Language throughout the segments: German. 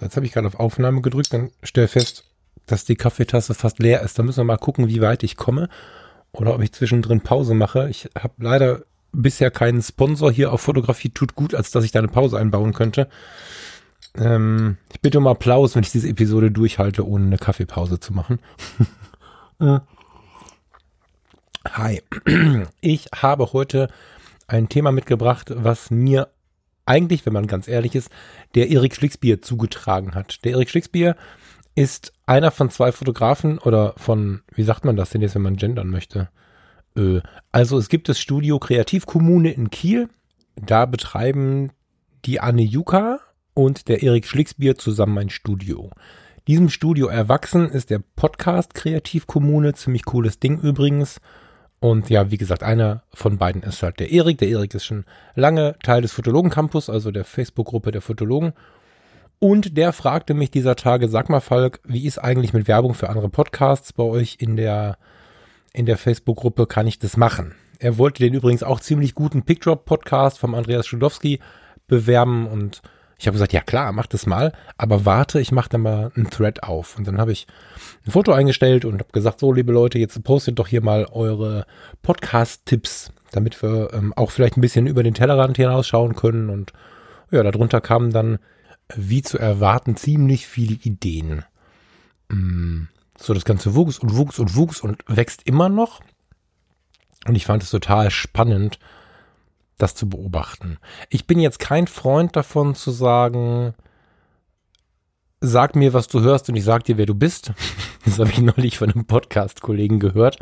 Jetzt habe ich gerade auf Aufnahme gedrückt, dann stell fest, dass die Kaffeetasse fast leer ist. Da müssen wir mal gucken, wie weit ich komme oder ob ich zwischendrin Pause mache. Ich habe leider bisher keinen Sponsor hier auf Fotografie tut gut, als dass ich da eine Pause einbauen könnte. Ähm, ich bitte um Applaus, wenn ich diese Episode durchhalte, ohne eine Kaffeepause zu machen. Äh. Hi, ich habe heute ein Thema mitgebracht, was mir eigentlich, wenn man ganz ehrlich ist, der Erik Schlicksbier zugetragen hat. Der Erik Schlicksbier ist einer von zwei Fotografen oder von, wie sagt man das denn jetzt, wenn man gendern möchte? Äh, also es gibt das Studio Kreativkommune in Kiel. Da betreiben die Anne Juka und der Erik Schlicksbier zusammen ein Studio. Diesem Studio erwachsen ist der Podcast Kreativkommune, ziemlich cooles Ding übrigens. Und ja, wie gesagt, einer von beiden ist halt der Erik. Der Erik ist schon lange Teil des Fotologen Campus, also der Facebook-Gruppe der Fotologen. Und der fragte mich dieser Tage, sag mal Falk, wie ist eigentlich mit Werbung für andere Podcasts bei euch in der, in der Facebook-Gruppe? Kann ich das machen? Er wollte den übrigens auch ziemlich guten Pickdrop-Podcast vom Andreas Schudowski bewerben und ich habe gesagt, ja klar, mach das mal, aber warte, ich mache da mal einen Thread auf. Und dann habe ich ein Foto eingestellt und habe gesagt, so liebe Leute, jetzt postet doch hier mal eure Podcast-Tipps, damit wir ähm, auch vielleicht ein bisschen über den Tellerrand hinausschauen können. Und ja, darunter kamen dann, wie zu erwarten, ziemlich viele Ideen. Mm, so, das Ganze wuchs und wuchs und wuchs und wächst immer noch. Und ich fand es total spannend, das zu beobachten. Ich bin jetzt kein Freund davon zu sagen, sag mir, was du hörst und ich sag dir, wer du bist. Das habe ich neulich von einem Podcast-Kollegen gehört.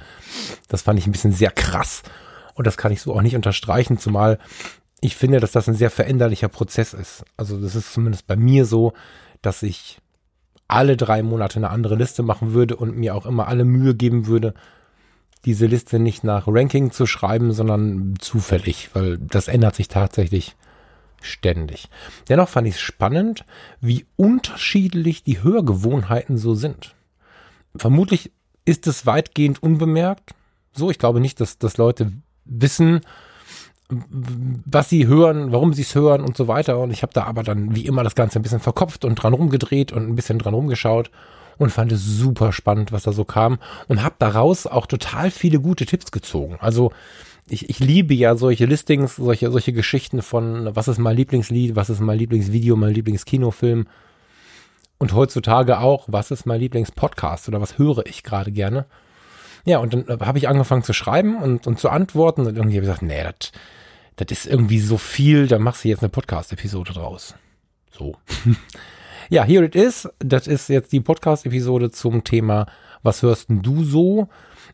Das fand ich ein bisschen sehr krass und das kann ich so auch nicht unterstreichen, zumal ich finde, dass das ein sehr veränderlicher Prozess ist. Also das ist zumindest bei mir so, dass ich alle drei Monate eine andere Liste machen würde und mir auch immer alle Mühe geben würde, diese Liste nicht nach Ranking zu schreiben, sondern zufällig, weil das ändert sich tatsächlich ständig. Dennoch fand ich es spannend, wie unterschiedlich die Hörgewohnheiten so sind. Vermutlich ist es weitgehend unbemerkt. So, ich glaube nicht, dass, dass Leute wissen, was sie hören, warum sie es hören und so weiter. Und ich habe da aber dann wie immer das Ganze ein bisschen verkopft und dran rumgedreht und ein bisschen dran rumgeschaut und fand es super spannend, was da so kam und habe daraus auch total viele gute Tipps gezogen. Also ich, ich liebe ja solche Listings, solche, solche Geschichten von, was ist mein Lieblingslied, was ist mein Lieblingsvideo, mein Lieblingskinofilm. Und heutzutage auch, was ist mein Lieblingspodcast oder was höre ich gerade gerne. Ja, und dann habe ich angefangen zu schreiben und, und zu antworten und irgendwie habe ich gesagt, nee, das ist irgendwie so viel, da machst du jetzt eine Podcast-Episode draus. So. Ja, here it is. Das ist jetzt die Podcast-Episode zum Thema, was hörst denn du so?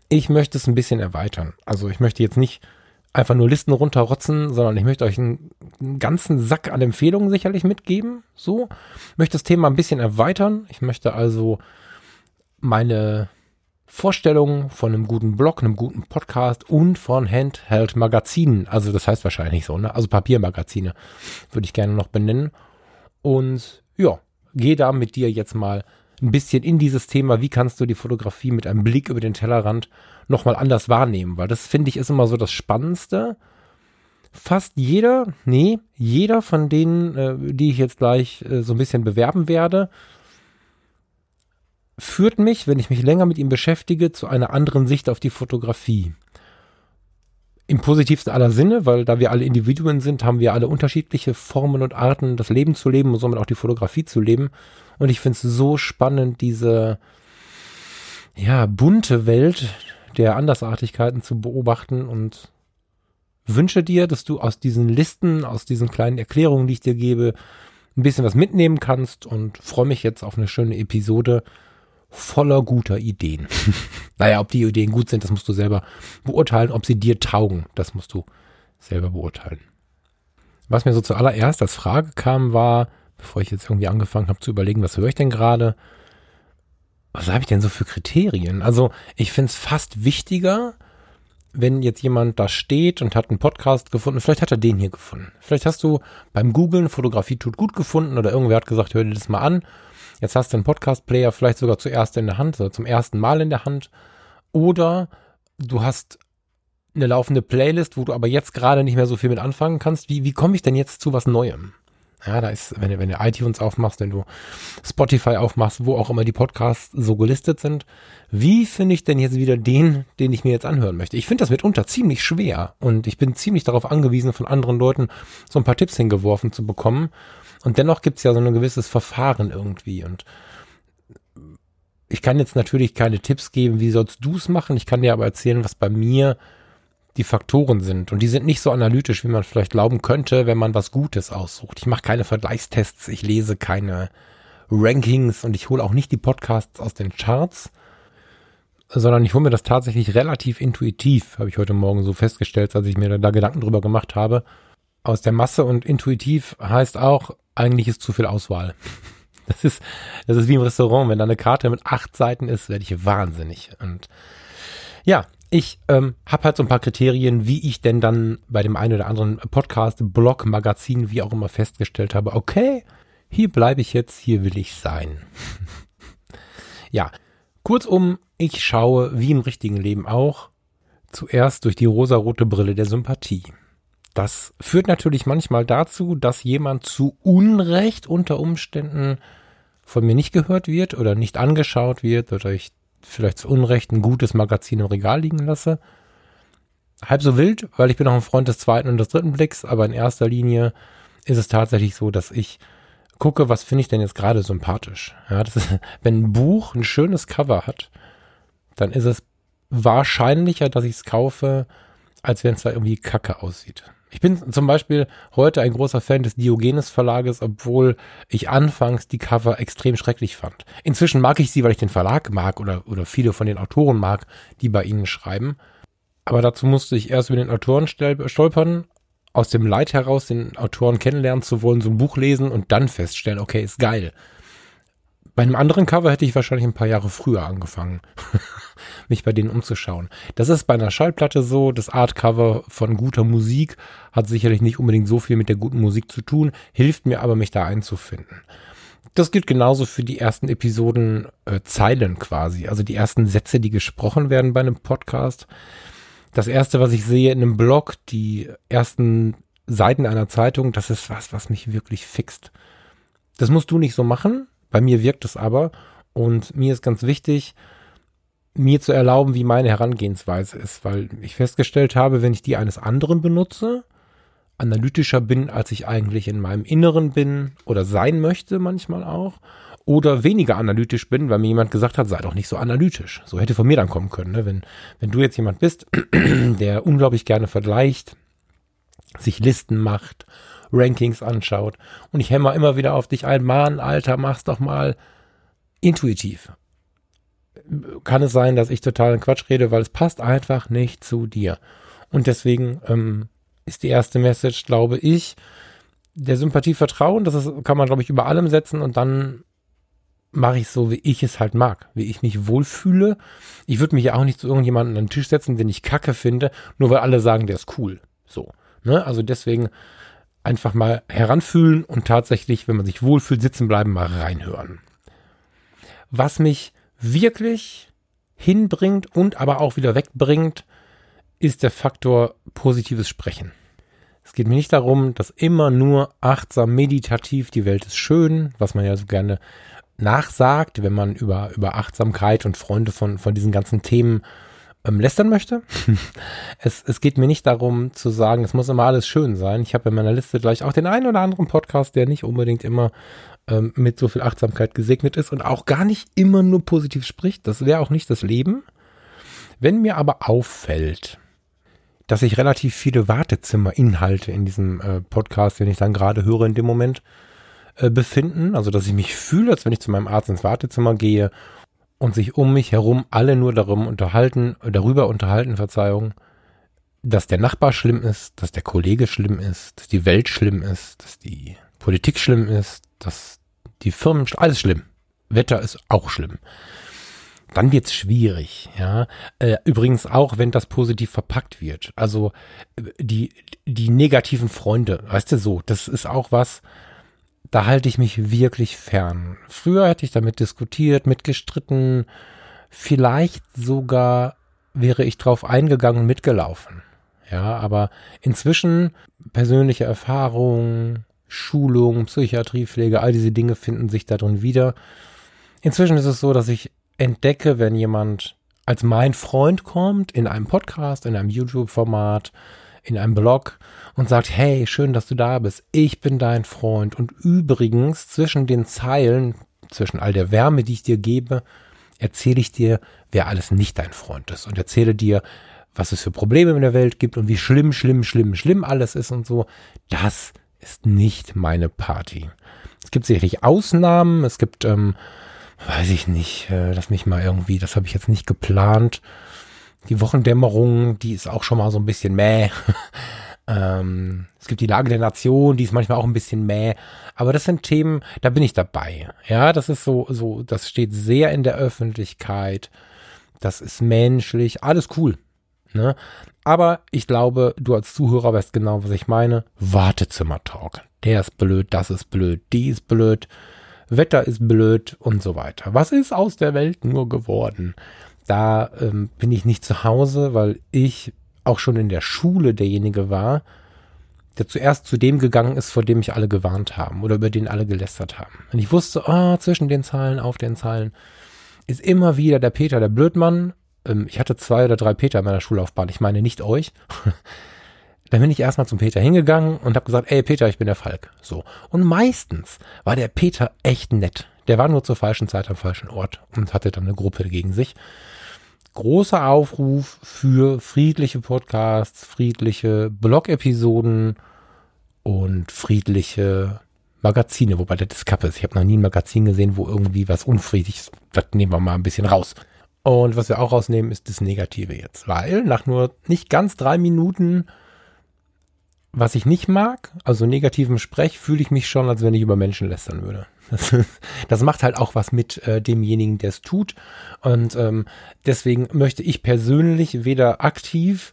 Ich möchte es ein bisschen erweitern. Also ich möchte jetzt nicht einfach nur Listen runterrotzen, sondern ich möchte euch einen, einen ganzen Sack an Empfehlungen sicherlich mitgeben. So, möchte das Thema ein bisschen erweitern. Ich möchte also meine Vorstellungen von einem guten Blog, einem guten Podcast und von Handheld-Magazinen, also das heißt wahrscheinlich so, ne? Also Papiermagazine würde ich gerne noch benennen. Und ja, gehe da mit dir jetzt mal ein bisschen in dieses Thema, wie kannst du die Fotografie mit einem Blick über den Tellerrand nochmal anders wahrnehmen, weil das finde ich ist immer so das Spannendste. Fast jeder, nee, jeder von denen, äh, die ich jetzt gleich äh, so ein bisschen bewerben werde, führt mich, wenn ich mich länger mit ihm beschäftige, zu einer anderen Sicht auf die Fotografie im positivsten aller Sinne, weil da wir alle Individuen sind, haben wir alle unterschiedliche Formen und Arten, das Leben zu leben und somit auch die Fotografie zu leben. Und ich finde es so spannend, diese ja, bunte Welt der Andersartigkeiten zu beobachten und wünsche dir, dass du aus diesen Listen, aus diesen kleinen Erklärungen, die ich dir gebe, ein bisschen was mitnehmen kannst und freue mich jetzt auf eine schöne Episode voller guter Ideen. naja, ob die Ideen gut sind, das musst du selber beurteilen. Ob sie dir taugen, das musst du selber beurteilen. Was mir so zuallererst als Frage kam, war, bevor ich jetzt irgendwie angefangen habe zu überlegen, was höre ich denn gerade, was habe ich denn so für Kriterien? Also ich finde es fast wichtiger, wenn jetzt jemand da steht und hat einen Podcast gefunden, vielleicht hat er den hier gefunden. Vielleicht hast du beim Googlen Fotografie tut gut gefunden oder irgendwer hat gesagt, hör dir das mal an. Jetzt hast du einen Podcast-Player vielleicht sogar zuerst in der Hand oder zum ersten Mal in der Hand. Oder du hast eine laufende Playlist, wo du aber jetzt gerade nicht mehr so viel mit anfangen kannst. Wie, wie komme ich denn jetzt zu was Neuem? Ja, da ist, wenn du, wenn du iTunes aufmachst, wenn du Spotify aufmachst, wo auch immer die Podcasts so gelistet sind, wie finde ich denn jetzt wieder den, den ich mir jetzt anhören möchte? Ich finde das mitunter ziemlich schwer und ich bin ziemlich darauf angewiesen, von anderen Leuten so ein paar Tipps hingeworfen zu bekommen. Und dennoch gibt es ja so ein gewisses Verfahren irgendwie und ich kann jetzt natürlich keine Tipps geben, wie sollst du es machen. Ich kann dir aber erzählen, was bei mir die Faktoren sind. Und die sind nicht so analytisch, wie man vielleicht glauben könnte, wenn man was Gutes aussucht. Ich mache keine Vergleichstests, ich lese keine Rankings und ich hole auch nicht die Podcasts aus den Charts, sondern ich hole mir das tatsächlich relativ intuitiv, habe ich heute Morgen so festgestellt, als ich mir da Gedanken drüber gemacht habe. Aus der Masse und intuitiv heißt auch, eigentlich ist zu viel Auswahl. Das ist, das ist wie im Restaurant. Wenn da eine Karte mit acht Seiten ist, werde ich wahnsinnig. Und ja, ich ähm, habe halt so ein paar Kriterien, wie ich denn dann bei dem einen oder anderen Podcast, Blog, Magazin, wie auch immer festgestellt habe, okay, hier bleibe ich jetzt, hier will ich sein. ja, kurzum, ich schaue, wie im richtigen Leben auch, zuerst durch die rosarote Brille der Sympathie. Das führt natürlich manchmal dazu, dass jemand zu Unrecht unter Umständen von mir nicht gehört wird oder nicht angeschaut wird oder ich vielleicht zu Unrecht ein gutes Magazin im Regal liegen lasse. Halb so wild, weil ich bin auch ein Freund des zweiten und des dritten Blicks, aber in erster Linie ist es tatsächlich so, dass ich gucke, was finde ich denn jetzt gerade sympathisch. Ja, ist, wenn ein Buch ein schönes Cover hat, dann ist es wahrscheinlicher, dass ich es kaufe, als wenn es da irgendwie kacke aussieht. Ich bin zum Beispiel heute ein großer Fan des Diogenes Verlages, obwohl ich anfangs die Cover extrem schrecklich fand. Inzwischen mag ich sie, weil ich den Verlag mag oder, oder viele von den Autoren mag, die bei ihnen schreiben. Aber dazu musste ich erst über den Autoren stolpern, aus dem Leid heraus den Autoren kennenlernen zu wollen, so ein Buch lesen und dann feststellen, okay, ist geil. Bei einem anderen Cover hätte ich wahrscheinlich ein paar Jahre früher angefangen, mich bei denen umzuschauen. Das ist bei einer Schallplatte so. Das Artcover von guter Musik hat sicherlich nicht unbedingt so viel mit der guten Musik zu tun, hilft mir aber, mich da einzufinden. Das gilt genauso für die ersten Episoden äh, Zeilen quasi, also die ersten Sätze, die gesprochen werden bei einem Podcast. Das erste, was ich sehe in einem Blog, die ersten Seiten einer Zeitung, das ist was, was mich wirklich fixt. Das musst du nicht so machen, bei mir wirkt es aber und mir ist ganz wichtig, mir zu erlauben, wie meine Herangehensweise ist, weil ich festgestellt habe, wenn ich die eines anderen benutze, analytischer bin, als ich eigentlich in meinem Inneren bin oder sein möchte manchmal auch, oder weniger analytisch bin, weil mir jemand gesagt hat, sei doch nicht so analytisch. So hätte von mir dann kommen können. Ne? Wenn, wenn du jetzt jemand bist, der unglaublich gerne vergleicht, sich Listen macht Rankings anschaut. Und ich hämmer immer wieder auf dich ein, Mann, Alter, mach's doch mal intuitiv. Kann es sein, dass ich totalen Quatsch rede, weil es passt einfach nicht zu dir. Und deswegen ähm, ist die erste Message, glaube ich, der Sympathie vertrauen. Das ist, kann man, glaube ich, über allem setzen und dann mache ich so, wie ich es halt mag, wie ich mich wohlfühle. Ich würde mich ja auch nicht zu irgendjemandem an den Tisch setzen, den ich kacke finde, nur weil alle sagen, der ist cool. So. Ne? Also deswegen einfach mal heranfühlen und tatsächlich, wenn man sich wohlfühlt, sitzen bleiben, mal reinhören. Was mich wirklich hinbringt und aber auch wieder wegbringt, ist der Faktor positives Sprechen. Es geht mir nicht darum, dass immer nur achtsam, meditativ, die Welt ist schön, was man ja so gerne nachsagt, wenn man über, über Achtsamkeit und Freunde von, von diesen ganzen Themen ähm, lästern möchte. es, es geht mir nicht darum zu sagen, es muss immer alles schön sein. Ich habe in meiner Liste gleich auch den einen oder anderen Podcast, der nicht unbedingt immer ähm, mit so viel Achtsamkeit gesegnet ist und auch gar nicht immer nur positiv spricht. Das wäre auch nicht das Leben. Wenn mir aber auffällt, dass ich relativ viele Wartezimmerinhalte in diesem äh, Podcast, den ich dann gerade höre in dem Moment, äh, befinden. Also, dass ich mich fühle, als wenn ich zu meinem Arzt ins Wartezimmer gehe und sich um mich herum alle nur darum unterhalten, darüber unterhalten, Verzeihung, dass der Nachbar schlimm ist, dass der Kollege schlimm ist, dass die Welt schlimm ist, dass die Politik schlimm ist, dass die Firmen, alles schlimm. Wetter ist auch schlimm. dann wird's schwierig, ja. Äh, übrigens auch, wenn das positiv verpackt wird. Also äh, die, die negativen Freunde, weißt du so, das ist auch was, da halte ich mich wirklich fern. Früher hätte ich damit diskutiert, mitgestritten, vielleicht sogar wäre ich drauf eingegangen und mitgelaufen. Ja, aber inzwischen persönliche Erfahrungen, Schulung, Psychiatriepflege, all diese Dinge finden sich darin wieder. Inzwischen ist es so, dass ich entdecke, wenn jemand als mein Freund kommt, in einem Podcast, in einem YouTube-Format, in einem Blog und sagt, hey, schön, dass du da bist. Ich bin dein Freund. Und übrigens, zwischen den Zeilen, zwischen all der Wärme, die ich dir gebe, erzähle ich dir, wer alles nicht dein Freund ist. Und erzähle dir, was es für Probleme in der Welt gibt und wie schlimm, schlimm, schlimm, schlimm alles ist und so. Das ist nicht meine Party. Es gibt sicherlich Ausnahmen. Es gibt, ähm, weiß ich nicht, äh, lass mich mal irgendwie, das habe ich jetzt nicht geplant. Die Wochendämmerung, die ist auch schon mal so ein bisschen mäh. ähm, es gibt die Lage der Nation, die ist manchmal auch ein bisschen mäh. Aber das sind Themen, da bin ich dabei. Ja, das ist so, so, das steht sehr in der Öffentlichkeit. Das ist menschlich, alles cool. Ne? Aber ich glaube, du als Zuhörer weißt genau, was ich meine. Wartezimmer-Talk. Der ist blöd, das ist blöd, die ist blöd. Wetter ist blöd und so weiter. Was ist aus der Welt nur geworden? Da ähm, bin ich nicht zu Hause, weil ich auch schon in der Schule derjenige war, der zuerst zu dem gegangen ist, vor dem mich alle gewarnt haben oder über den alle gelästert haben. Und ich wusste, oh, zwischen den Zeilen, auf den Zeilen ist immer wieder der Peter, der Blödmann. Ähm, ich hatte zwei oder drei Peter in meiner Schullaufbahn. Ich meine nicht euch. Dann bin ich erstmal zum Peter hingegangen und habe gesagt, ey Peter, ich bin der Falk. So. Und meistens war der Peter echt nett. Der war nur zur falschen Zeit am falschen Ort und hatte dann eine Gruppe gegen sich. Großer Aufruf für friedliche Podcasts, friedliche Blog-Episoden und friedliche Magazine, wobei das Kappe ist. Ich habe noch nie ein Magazin gesehen, wo irgendwie was unfriedlich ist. Das nehmen wir mal ein bisschen raus. Und was wir auch rausnehmen, ist das Negative jetzt. Weil nach nur nicht ganz drei Minuten was ich nicht mag, also negativem Sprech, fühle ich mich schon, als wenn ich über Menschen lästern würde. Das, das macht halt auch was mit äh, demjenigen, der es tut. Und ähm, deswegen möchte ich persönlich weder aktiv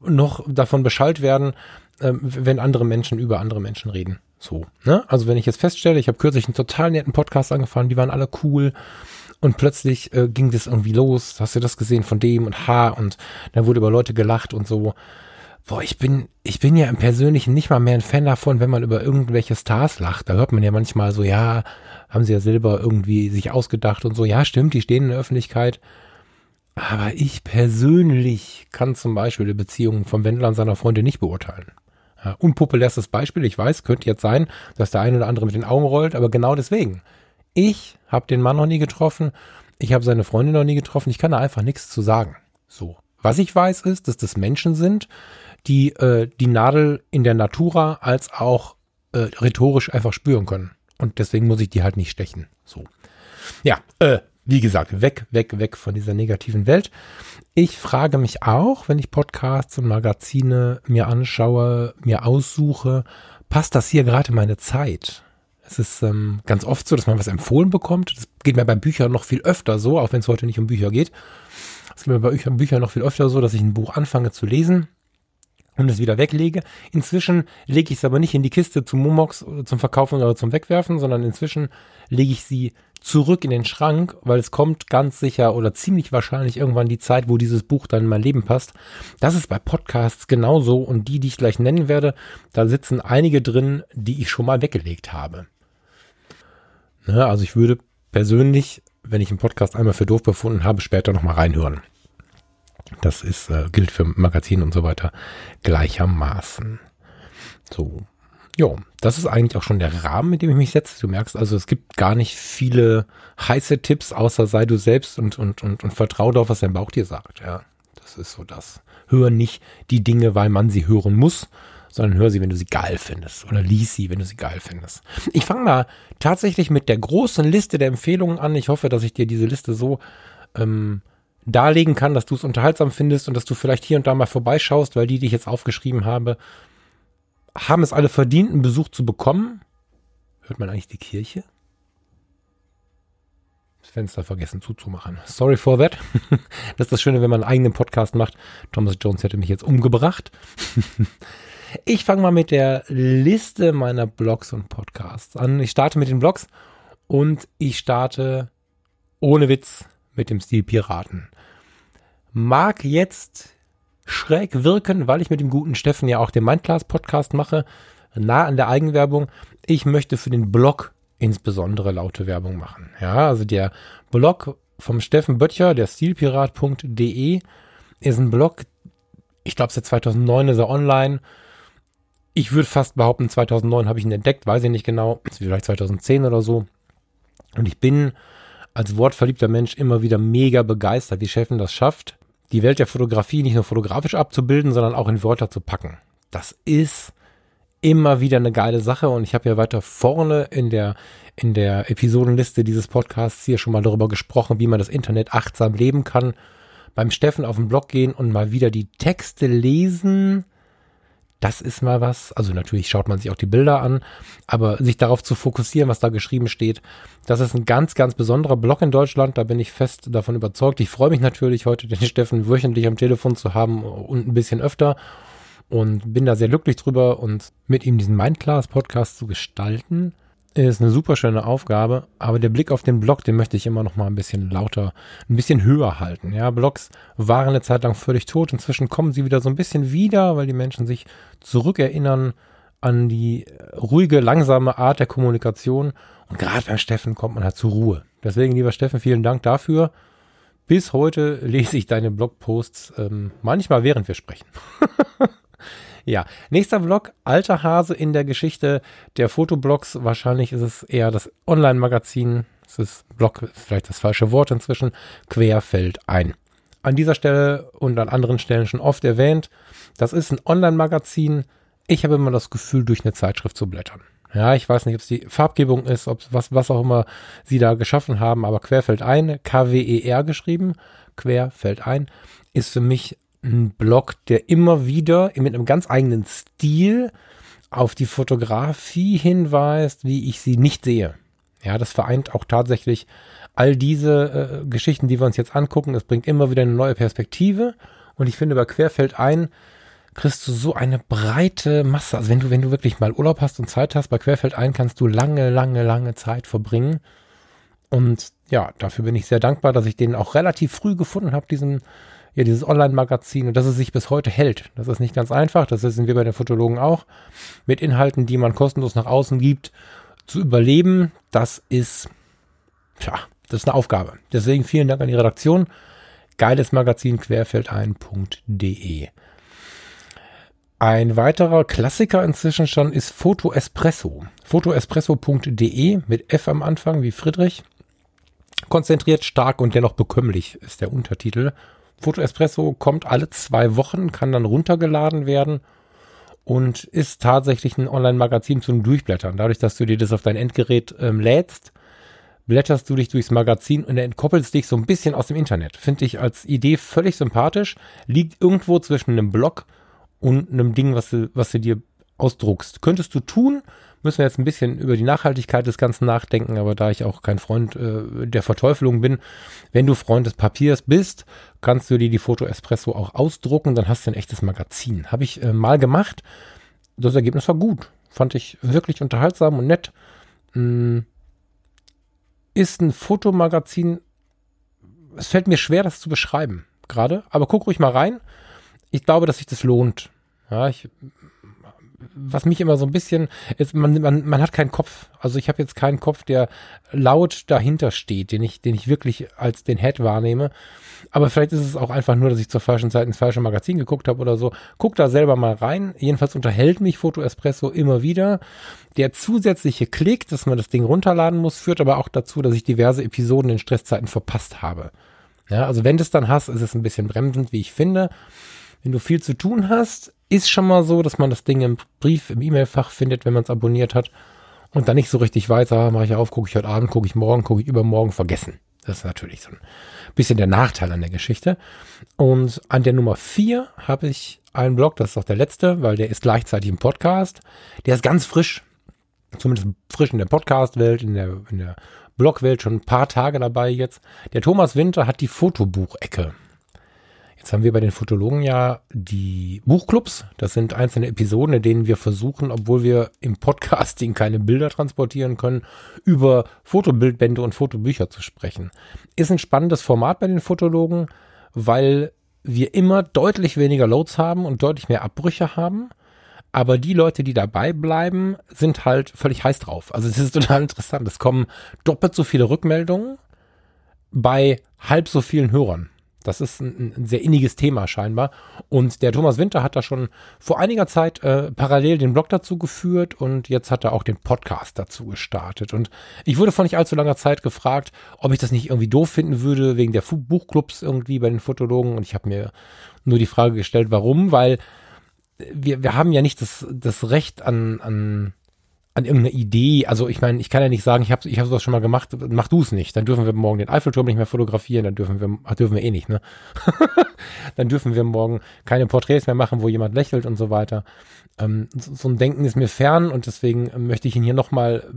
noch davon Bescheid werden, äh, wenn andere Menschen über andere Menschen reden. So, ne? Also wenn ich jetzt feststelle, ich habe kürzlich einen total netten Podcast angefangen, die waren alle cool und plötzlich äh, ging das irgendwie los. Hast du das gesehen von dem und ha und dann wurde über Leute gelacht und so boah, ich bin, ich bin ja im Persönlichen nicht mal mehr ein Fan davon, wenn man über irgendwelche Stars lacht. Da hört man ja manchmal so, ja, haben sie ja selber irgendwie sich ausgedacht und so. Ja, stimmt, die stehen in der Öffentlichkeit. Aber ich persönlich kann zum Beispiel die Beziehung vom Wendler und seiner Freundin nicht beurteilen. Ja, unpopulärstes Beispiel, ich weiß, könnte jetzt sein, dass der eine oder andere mit den Augen rollt, aber genau deswegen. Ich habe den Mann noch nie getroffen, ich habe seine Freundin noch nie getroffen, ich kann da einfach nichts zu sagen. So. Was ich weiß ist, dass das Menschen sind, die äh, die Nadel in der Natura als auch äh, rhetorisch einfach spüren können. Und deswegen muss ich die halt nicht stechen. So. Ja, äh, wie gesagt, weg, weg, weg von dieser negativen Welt. Ich frage mich auch, wenn ich Podcasts und Magazine mir anschaue, mir aussuche, passt das hier gerade meine Zeit? Es ist ähm, ganz oft so, dass man was empfohlen bekommt. Das geht mir bei Büchern noch viel öfter so, auch wenn es heute nicht um Bücher geht. Es geht mir bei Büchern noch viel öfter so, dass ich ein Buch anfange zu lesen und es wieder weglege. Inzwischen lege ich es aber nicht in die Kiste zum Momox oder zum Verkaufen oder zum Wegwerfen, sondern inzwischen lege ich sie zurück in den Schrank, weil es kommt ganz sicher oder ziemlich wahrscheinlich irgendwann die Zeit, wo dieses Buch dann in mein Leben passt. Das ist bei Podcasts genauso und die, die ich gleich nennen werde, da sitzen einige drin, die ich schon mal weggelegt habe. Ne, also ich würde persönlich, wenn ich einen Podcast einmal für doof befunden habe, später nochmal reinhören. Das ist, äh, gilt für Magazine und so weiter gleichermaßen. So. Ja, das ist eigentlich auch schon der Rahmen, mit dem ich mich setze. Du merkst also, es gibt gar nicht viele heiße Tipps, außer sei du selbst und, und, und, und vertraue darauf, was dein Bauch dir sagt. Ja, das ist so das. Hör nicht die Dinge, weil man sie hören muss, sondern hör sie, wenn du sie geil findest. Oder lies sie, wenn du sie geil findest. Ich fange mal tatsächlich mit der großen Liste der Empfehlungen an. Ich hoffe, dass ich dir diese Liste so ähm, darlegen kann, dass du es unterhaltsam findest und dass du vielleicht hier und da mal vorbeischaust, weil die, die ich jetzt aufgeschrieben habe, haben es alle verdient, einen Besuch zu bekommen. Hört man eigentlich die Kirche? das Fenster vergessen zuzumachen. Sorry for that. Das ist das Schöne, wenn man einen eigenen Podcast macht. Thomas Jones hätte mich jetzt umgebracht. Ich fange mal mit der Liste meiner Blogs und Podcasts an. Ich starte mit den Blogs und ich starte ohne Witz mit dem Stil Piraten. Mag jetzt schräg wirken, weil ich mit dem guten Steffen ja auch den Mindclass Podcast mache, nah an der Eigenwerbung. Ich möchte für den Blog insbesondere laute Werbung machen. Ja, also der Blog vom Steffen Böttcher, der stilpirat.de, ist ein Blog, ich glaube seit 2009 ist er online. Ich würde fast behaupten, 2009 habe ich ihn entdeckt, weiß ich nicht genau, vielleicht 2010 oder so. Und ich bin als wortverliebter Mensch immer wieder mega begeistert, wie Steffen das schafft, die Welt der Fotografie nicht nur fotografisch abzubilden, sondern auch in Wörter zu packen. Das ist immer wieder eine geile Sache und ich habe ja weiter vorne in der in der Episodenliste dieses Podcasts hier schon mal darüber gesprochen, wie man das Internet achtsam leben kann. Beim Steffen auf den Blog gehen und mal wieder die Texte lesen, das ist mal was. Also natürlich schaut man sich auch die Bilder an, aber sich darauf zu fokussieren, was da geschrieben steht, das ist ein ganz, ganz besonderer Blog in Deutschland. Da bin ich fest davon überzeugt. Ich freue mich natürlich heute, den Steffen wöchentlich am Telefon zu haben und ein bisschen öfter und bin da sehr glücklich drüber und mit ihm diesen Mindclass Podcast zu gestalten ist eine super schöne Aufgabe, aber der Blick auf den Blog, den möchte ich immer noch mal ein bisschen lauter, ein bisschen höher halten. Ja, Blogs waren eine Zeit lang völlig tot. Inzwischen kommen sie wieder so ein bisschen wieder, weil die Menschen sich zurückerinnern an die ruhige, langsame Art der Kommunikation. Und gerade beim Steffen kommt man halt zur Ruhe. Deswegen, lieber Steffen, vielen Dank dafür. Bis heute lese ich deine Blogposts ähm, manchmal während wir sprechen. Ja, nächster Vlog, alter Hase in der Geschichte der Fotoblogs. Wahrscheinlich ist es eher das Online-Magazin. Es ist Blog, vielleicht das falsche Wort inzwischen, querfeld ein. An dieser Stelle und an anderen Stellen schon oft erwähnt, das ist ein Online-Magazin. Ich habe immer das Gefühl, durch eine Zeitschrift zu blättern. Ja, ich weiß nicht, ob es die Farbgebung ist, ob was, was auch immer sie da geschaffen haben, aber querfeld ein, K-W-E-R geschrieben, querfeld ein, ist für mich ein Blog, der immer wieder mit einem ganz eigenen Stil auf die Fotografie hinweist, wie ich sie nicht sehe. Ja, das vereint auch tatsächlich all diese äh, Geschichten, die wir uns jetzt angucken. Es bringt immer wieder eine neue Perspektive. Und ich finde, bei Querfeld ein kriegst du so eine breite Masse. Also wenn du, wenn du wirklich mal Urlaub hast und Zeit hast, bei Querfeld ein kannst du lange, lange, lange Zeit verbringen. Und ja, dafür bin ich sehr dankbar, dass ich den auch relativ früh gefunden habe, diesen ja, dieses Online-Magazin und dass es sich bis heute hält. Das ist nicht ganz einfach, das wissen wir bei den Fotologen auch. Mit Inhalten, die man kostenlos nach außen gibt, zu überleben, das ist, tja, das ist eine Aufgabe. Deswegen vielen Dank an die Redaktion. Geiles Magazin querfeldein.de. Ein weiterer Klassiker inzwischen schon ist Foto Espresso. Fotoespresso.de mit F am Anfang wie Friedrich. Konzentriert, stark und dennoch bekömmlich ist der Untertitel. Foto Espresso kommt alle zwei Wochen, kann dann runtergeladen werden und ist tatsächlich ein Online-Magazin zum Durchblättern. Dadurch, dass du dir das auf dein Endgerät ähm, lädst, blätterst du dich durchs Magazin und entkoppelst dich so ein bisschen aus dem Internet. Finde ich als Idee völlig sympathisch. Liegt irgendwo zwischen einem Blog und einem Ding, was du, was du dir ausdruckst. Könntest du tun, müssen wir jetzt ein bisschen über die Nachhaltigkeit des Ganzen nachdenken, aber da ich auch kein Freund äh, der Verteufelung bin, wenn du Freund des Papiers bist, kannst du dir die Foto Espresso auch ausdrucken, dann hast du ein echtes Magazin. Habe ich äh, mal gemacht. Das Ergebnis war gut. Fand ich wirklich unterhaltsam und nett. Hm. Ist ein Fotomagazin. Es fällt mir schwer, das zu beschreiben gerade, aber guck ruhig mal rein. Ich glaube, dass sich das lohnt. Ja, ich was mich immer so ein bisschen, ist, man, man, man hat keinen Kopf. Also ich habe jetzt keinen Kopf, der laut dahinter steht, den ich, den ich wirklich als den Head wahrnehme. Aber vielleicht ist es auch einfach nur, dass ich zur falschen Zeit ins falsche Magazin geguckt habe oder so. Guck da selber mal rein. Jedenfalls unterhält mich Foto Espresso immer wieder. Der zusätzliche Klick, dass man das Ding runterladen muss, führt aber auch dazu, dass ich diverse Episoden in Stresszeiten verpasst habe. Ja, also wenn du es dann hast, ist es ein bisschen bremsend, wie ich finde. Wenn du viel zu tun hast, ist schon mal so, dass man das Ding im Brief, im E-Mail-Fach findet, wenn man es abonniert hat und dann nicht so richtig weiter, ah, mache ich auf, gucke ich heute Abend, gucke ich morgen, gucke ich übermorgen, vergessen. Das ist natürlich so ein bisschen der Nachteil an der Geschichte. Und an der Nummer vier habe ich einen Blog, das ist auch der letzte, weil der ist gleichzeitig im Podcast. Der ist ganz frisch, zumindest frisch in der Podcast-Welt, in der, in der Blogwelt schon ein paar Tage dabei jetzt. Der Thomas Winter hat die Fotobuchecke. Jetzt haben wir bei den Fotologen ja die Buchclubs. Das sind einzelne Episoden, in denen wir versuchen, obwohl wir im Podcasting keine Bilder transportieren können, über Fotobildbände und Fotobücher zu sprechen. Ist ein spannendes Format bei den Fotologen, weil wir immer deutlich weniger Loads haben und deutlich mehr Abbrüche haben. Aber die Leute, die dabei bleiben, sind halt völlig heiß drauf. Also es ist total interessant. Es kommen doppelt so viele Rückmeldungen bei halb so vielen Hörern. Das ist ein, ein, sehr inniges Thema scheinbar. Und der Thomas Winter hat da schon vor einiger Zeit äh, parallel den Blog dazu geführt und jetzt hat er auch den Podcast dazu gestartet. Und ich wurde vor nicht allzu langer Zeit gefragt, ob ich das nicht irgendwie doof finden würde, wegen der Buchclubs irgendwie bei den Fotologen. Und ich habe mir nur die Frage gestellt, warum, weil wir, wir haben ja nicht das, das Recht an, an an irgendeine Idee. Also ich meine, ich kann ja nicht sagen, ich habe ich hab sowas schon mal gemacht, mach du es nicht. Dann dürfen wir morgen den Eiffelturm nicht mehr fotografieren, dann dürfen wir, ach, dürfen wir eh nicht, ne? dann dürfen wir morgen keine Porträts mehr machen, wo jemand lächelt und so weiter. Ähm, so, so, ein Denken ist mir fern und deswegen möchte ich ihn hier nochmal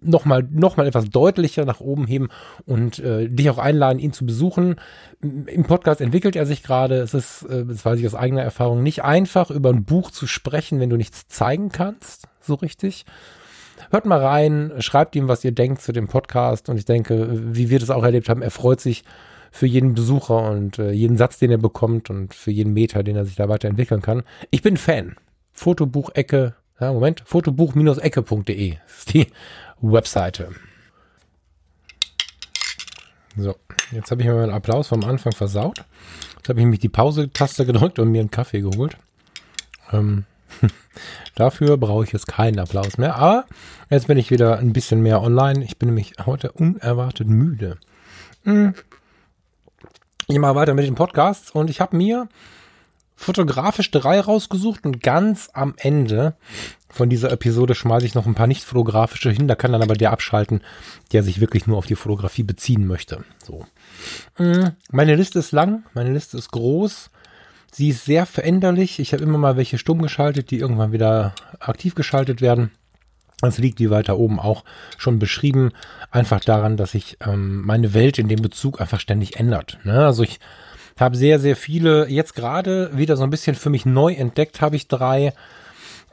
noch mal, noch mal etwas deutlicher nach oben heben und äh, dich auch einladen, ihn zu besuchen. Im Podcast entwickelt er sich gerade. Es ist, äh, das weiß ich aus eigener Erfahrung, nicht einfach über ein Buch zu sprechen, wenn du nichts zeigen kannst, so richtig. Hört mal rein, schreibt ihm, was ihr denkt zu dem Podcast und ich denke, wie wir das auch erlebt haben, er freut sich für jeden Besucher und äh, jeden Satz, den er bekommt und für jeden Meter, den er sich da weiterentwickeln kann. Ich bin Fan. Fotobuch-Ecke, ja, Moment, fotobuch-ecke.de ist die Webseite. So, jetzt habe ich mir meinen Applaus vom Anfang versaut. Jetzt habe ich mich die Pause-Taste gedrückt und mir einen Kaffee geholt. Ähm, dafür brauche ich jetzt keinen Applaus mehr. Aber jetzt bin ich wieder ein bisschen mehr online. Ich bin nämlich heute unerwartet müde. Hm. Ich mache weiter mit den Podcasts und ich habe mir fotografisch drei rausgesucht und ganz am Ende von dieser Episode schmeiße ich noch ein paar nicht fotografische hin. Da kann dann aber der abschalten, der sich wirklich nur auf die Fotografie beziehen möchte. So. Mm, meine Liste ist lang, meine Liste ist groß. Sie ist sehr veränderlich. Ich habe immer mal welche stumm geschaltet, die irgendwann wieder aktiv geschaltet werden. Das liegt wie weiter oben auch schon beschrieben, einfach daran, dass sich ähm, meine Welt in dem Bezug einfach ständig ändert. Ne? Also ich habe sehr, sehr viele, jetzt gerade wieder so ein bisschen für mich neu entdeckt, habe ich drei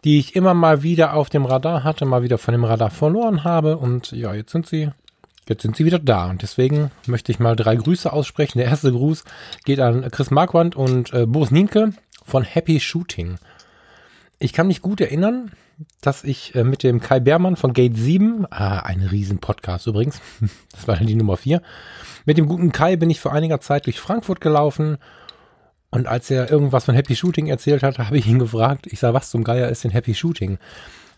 die ich immer mal wieder auf dem Radar hatte, mal wieder von dem Radar verloren habe. Und ja, jetzt sind sie, jetzt sind sie wieder da. Und deswegen möchte ich mal drei Grüße aussprechen. Der erste Gruß geht an Chris Marquand und äh, Boris Nienke von Happy Shooting. Ich kann mich gut erinnern, dass ich äh, mit dem Kai Beermann von Gate 7, ah, ein riesen Podcast übrigens, das war dann die Nummer 4, mit dem guten Kai bin ich vor einiger Zeit durch Frankfurt gelaufen und als er irgendwas von Happy Shooting erzählt hat, habe ich ihn gefragt, ich sage, was zum Geier ist denn Happy Shooting?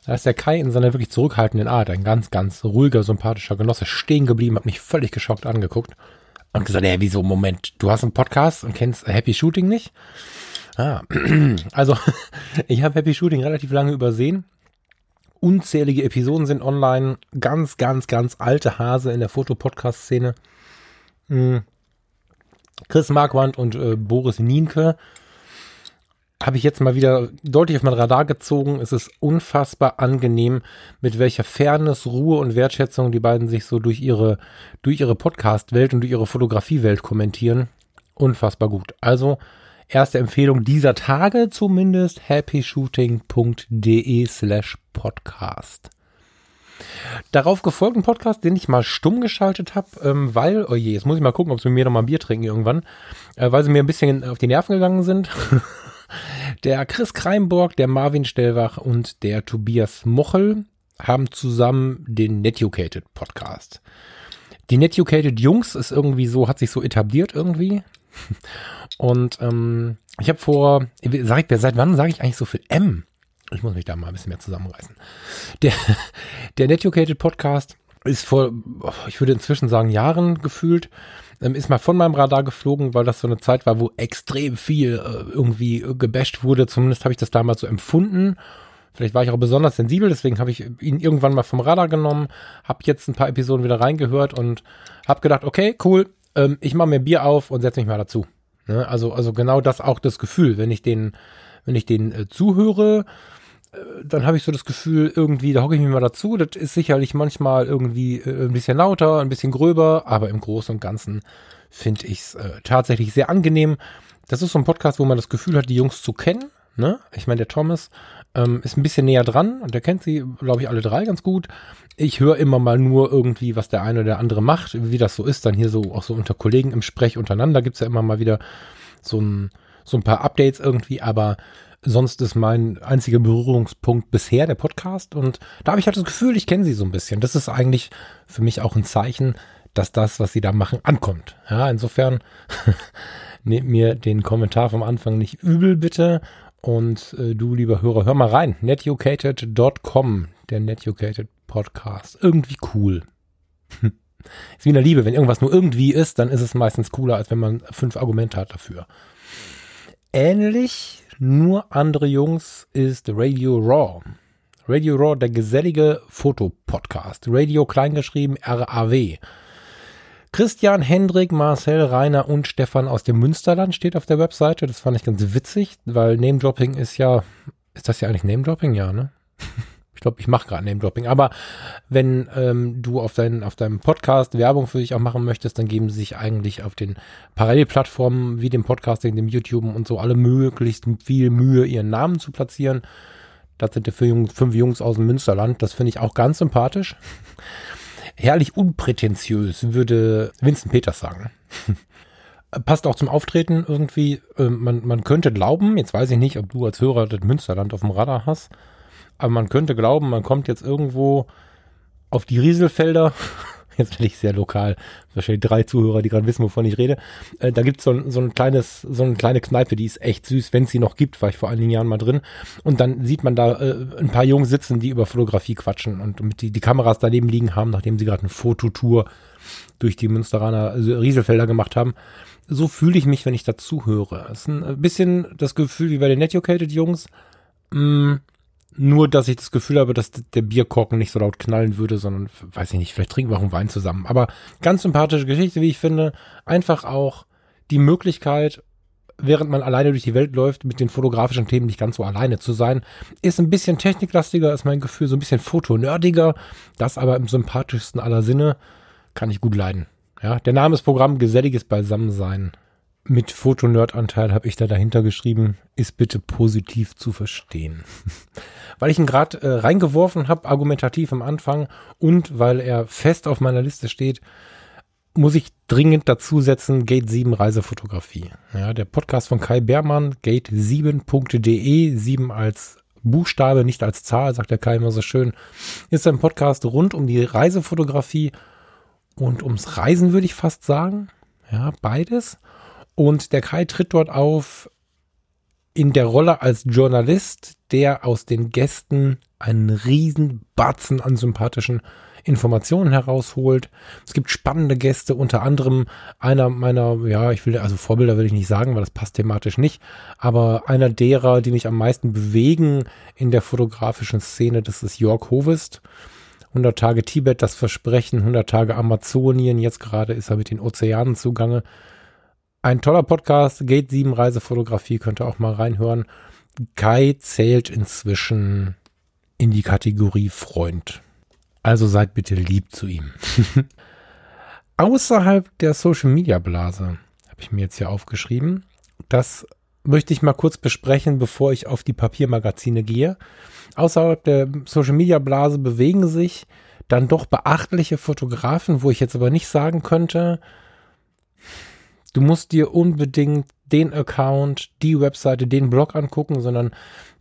Da ist der Kai in seiner wirklich zurückhaltenden Art, ein ganz, ganz ruhiger, sympathischer Genosse, stehen geblieben, hat mich völlig geschockt angeguckt und gesagt, ja, wieso, Moment, du hast einen Podcast und kennst Happy Shooting nicht? Ah, also ich habe Happy Shooting relativ lange übersehen. Unzählige Episoden sind online, ganz, ganz, ganz alte Hase in der Fotopodcast-Szene. Hm. Chris Marquand und äh, Boris Nienke habe ich jetzt mal wieder deutlich auf mein Radar gezogen. Es ist unfassbar angenehm, mit welcher Fairness, Ruhe und Wertschätzung die beiden sich so durch ihre, durch ihre Podcast-Welt und durch ihre Fotografie-Welt kommentieren. Unfassbar gut. Also, erste Empfehlung dieser Tage zumindest, happyshooting.de slash podcast. Darauf gefolgten Podcast, den ich mal stumm geschaltet habe, ähm, weil, oh je, jetzt muss ich mal gucken, ob sie mir noch mal ein Bier trinken irgendwann, äh, weil sie mir ein bisschen auf die Nerven gegangen sind. der Chris Kreimborg, der Marvin Stellwach und der Tobias Mochel haben zusammen den Netucated Podcast. Die Netucated Jungs ist irgendwie so, hat sich so etabliert irgendwie. Und ähm, ich habe vor, sag ich, seit wann sage ich eigentlich so viel M? Ich muss mich da mal ein bisschen mehr zusammenreißen. Der, der Netucated Podcast ist vor, ich würde inzwischen sagen, Jahren gefühlt, ähm, ist mal von meinem Radar geflogen, weil das so eine Zeit war, wo extrem viel äh, irgendwie gebasht wurde. Zumindest habe ich das damals so empfunden. Vielleicht war ich auch besonders sensibel, deswegen habe ich ihn irgendwann mal vom Radar genommen, habe jetzt ein paar Episoden wieder reingehört und habe gedacht, okay, cool, ähm, ich mache mir Bier auf und setze mich mal dazu. Ne? Also, also genau das auch das Gefühl, wenn ich den, wenn ich den äh, zuhöre, dann habe ich so das Gefühl, irgendwie, da hocke ich mich mal dazu. Das ist sicherlich manchmal irgendwie äh, ein bisschen lauter, ein bisschen gröber, aber im Großen und Ganzen finde ich es äh, tatsächlich sehr angenehm. Das ist so ein Podcast, wo man das Gefühl hat, die Jungs zu kennen. Ne? Ich meine, der Thomas ähm, ist ein bisschen näher dran und der kennt sie, glaube ich, alle drei ganz gut. Ich höre immer mal nur irgendwie, was der eine oder der andere macht, wie das so ist. Dann hier so auch so unter Kollegen im Sprech untereinander gibt's ja immer mal wieder so ein, so ein paar Updates irgendwie, aber sonst ist mein einziger Berührungspunkt bisher der Podcast und da habe ich halt das Gefühl, ich kenne sie so ein bisschen. Das ist eigentlich für mich auch ein Zeichen, dass das, was sie da machen, ankommt. Ja, insofern nehmt mir den Kommentar vom Anfang nicht übel, bitte. Und äh, du, lieber Hörer, hör mal rein. Netucated.com, der Netucated Podcast. Irgendwie cool. ist wie in der Liebe. Wenn irgendwas nur irgendwie ist, dann ist es meistens cooler, als wenn man fünf Argumente hat dafür. Ähnlich nur andere Jungs ist Radio Raw. Radio Raw, der gesellige Fotopodcast. Radio kleingeschrieben RAW. Christian, Hendrik, Marcel, Rainer und Stefan aus dem Münsterland steht auf der Webseite. Das fand ich ganz witzig, weil Name-Dropping ist ja, ist das ja eigentlich Name-Dropping? Ja, ne? Ich glaube, ich mache gerade Name-Dropping. Aber wenn ähm, du auf, dein, auf deinem Podcast Werbung für dich auch machen möchtest, dann geben sie sich eigentlich auf den Parallelplattformen wie dem Podcasting, dem YouTube und so alle möglichst viel Mühe, ihren Namen zu platzieren. Das sind die fünf Jungs aus dem Münsterland. Das finde ich auch ganz sympathisch. Herrlich unprätentiös, würde Vincent Peters sagen. Passt auch zum Auftreten irgendwie. Äh, man, man könnte glauben, jetzt weiß ich nicht, ob du als Hörer das Münsterland auf dem Radar hast, aber man könnte glauben, man kommt jetzt irgendwo auf die Rieselfelder. Jetzt bin ich sehr lokal. Wahrscheinlich drei Zuhörer, die gerade wissen, wovon ich rede. Äh, da gibt's so ein, so ein kleines, so eine kleine Kneipe, die ist echt süß, wenn es sie noch gibt, war ich vor einigen Jahren mal drin. Und dann sieht man da äh, ein paar Jungs sitzen, die über Fotografie quatschen und mit die, die Kameras daneben liegen haben, nachdem sie gerade eine Fototour durch die Münsteraner also Rieselfelder gemacht haben. So fühle ich mich, wenn ich dazu höre. Es ist ein bisschen das Gefühl wie bei den Netucated Jungs. Mh, mm, nur, dass ich das Gefühl habe, dass der Bierkorken nicht so laut knallen würde, sondern, weiß ich nicht, vielleicht trinken wir auch einen Wein zusammen. Aber ganz sympathische Geschichte, wie ich finde. Einfach auch die Möglichkeit, während man alleine durch die Welt läuft, mit den fotografischen Themen nicht ganz so alleine zu sein. Ist ein bisschen techniklastiger, ist mein Gefühl, so ein bisschen fotonördiger. Das aber im sympathischsten aller Sinne kann ich gut leiden. Ja, der Name des Programms Geselliges Beisammensein mit Fotonerd-Anteil habe ich da dahinter geschrieben, ist bitte positiv zu verstehen. weil ich ihn gerade äh, reingeworfen habe, argumentativ am Anfang und weil er fest auf meiner Liste steht, muss ich dringend dazusetzen, Gate 7 Reisefotografie. Ja, der Podcast von Kai Beermann, gate7.de, 7 als Buchstabe, nicht als Zahl, sagt der Kai immer so schön, ist ein Podcast rund um die Reisefotografie und ums Reisen, würde ich fast sagen. Ja, beides. Und der Kai tritt dort auf in der Rolle als Journalist, der aus den Gästen einen riesen Batzen an sympathischen Informationen herausholt. Es gibt spannende Gäste, unter anderem einer meiner, ja, ich will, also Vorbilder will ich nicht sagen, weil das passt thematisch nicht, aber einer derer, die mich am meisten bewegen in der fotografischen Szene, das ist Jörg Hovest. 100 Tage Tibet, das Versprechen, 100 Tage Amazonien, jetzt gerade ist er mit den Ozeanen zugange. Ein toller Podcast, Gate 7 Reisefotografie, könnt ihr auch mal reinhören. Kai zählt inzwischen in die Kategorie Freund. Also seid bitte lieb zu ihm. Außerhalb der Social Media Blase habe ich mir jetzt hier aufgeschrieben. Das möchte ich mal kurz besprechen, bevor ich auf die Papiermagazine gehe. Außerhalb der Social Media Blase bewegen sich dann doch beachtliche Fotografen, wo ich jetzt aber nicht sagen könnte, du musst dir unbedingt den Account, die Webseite, den Blog angucken, sondern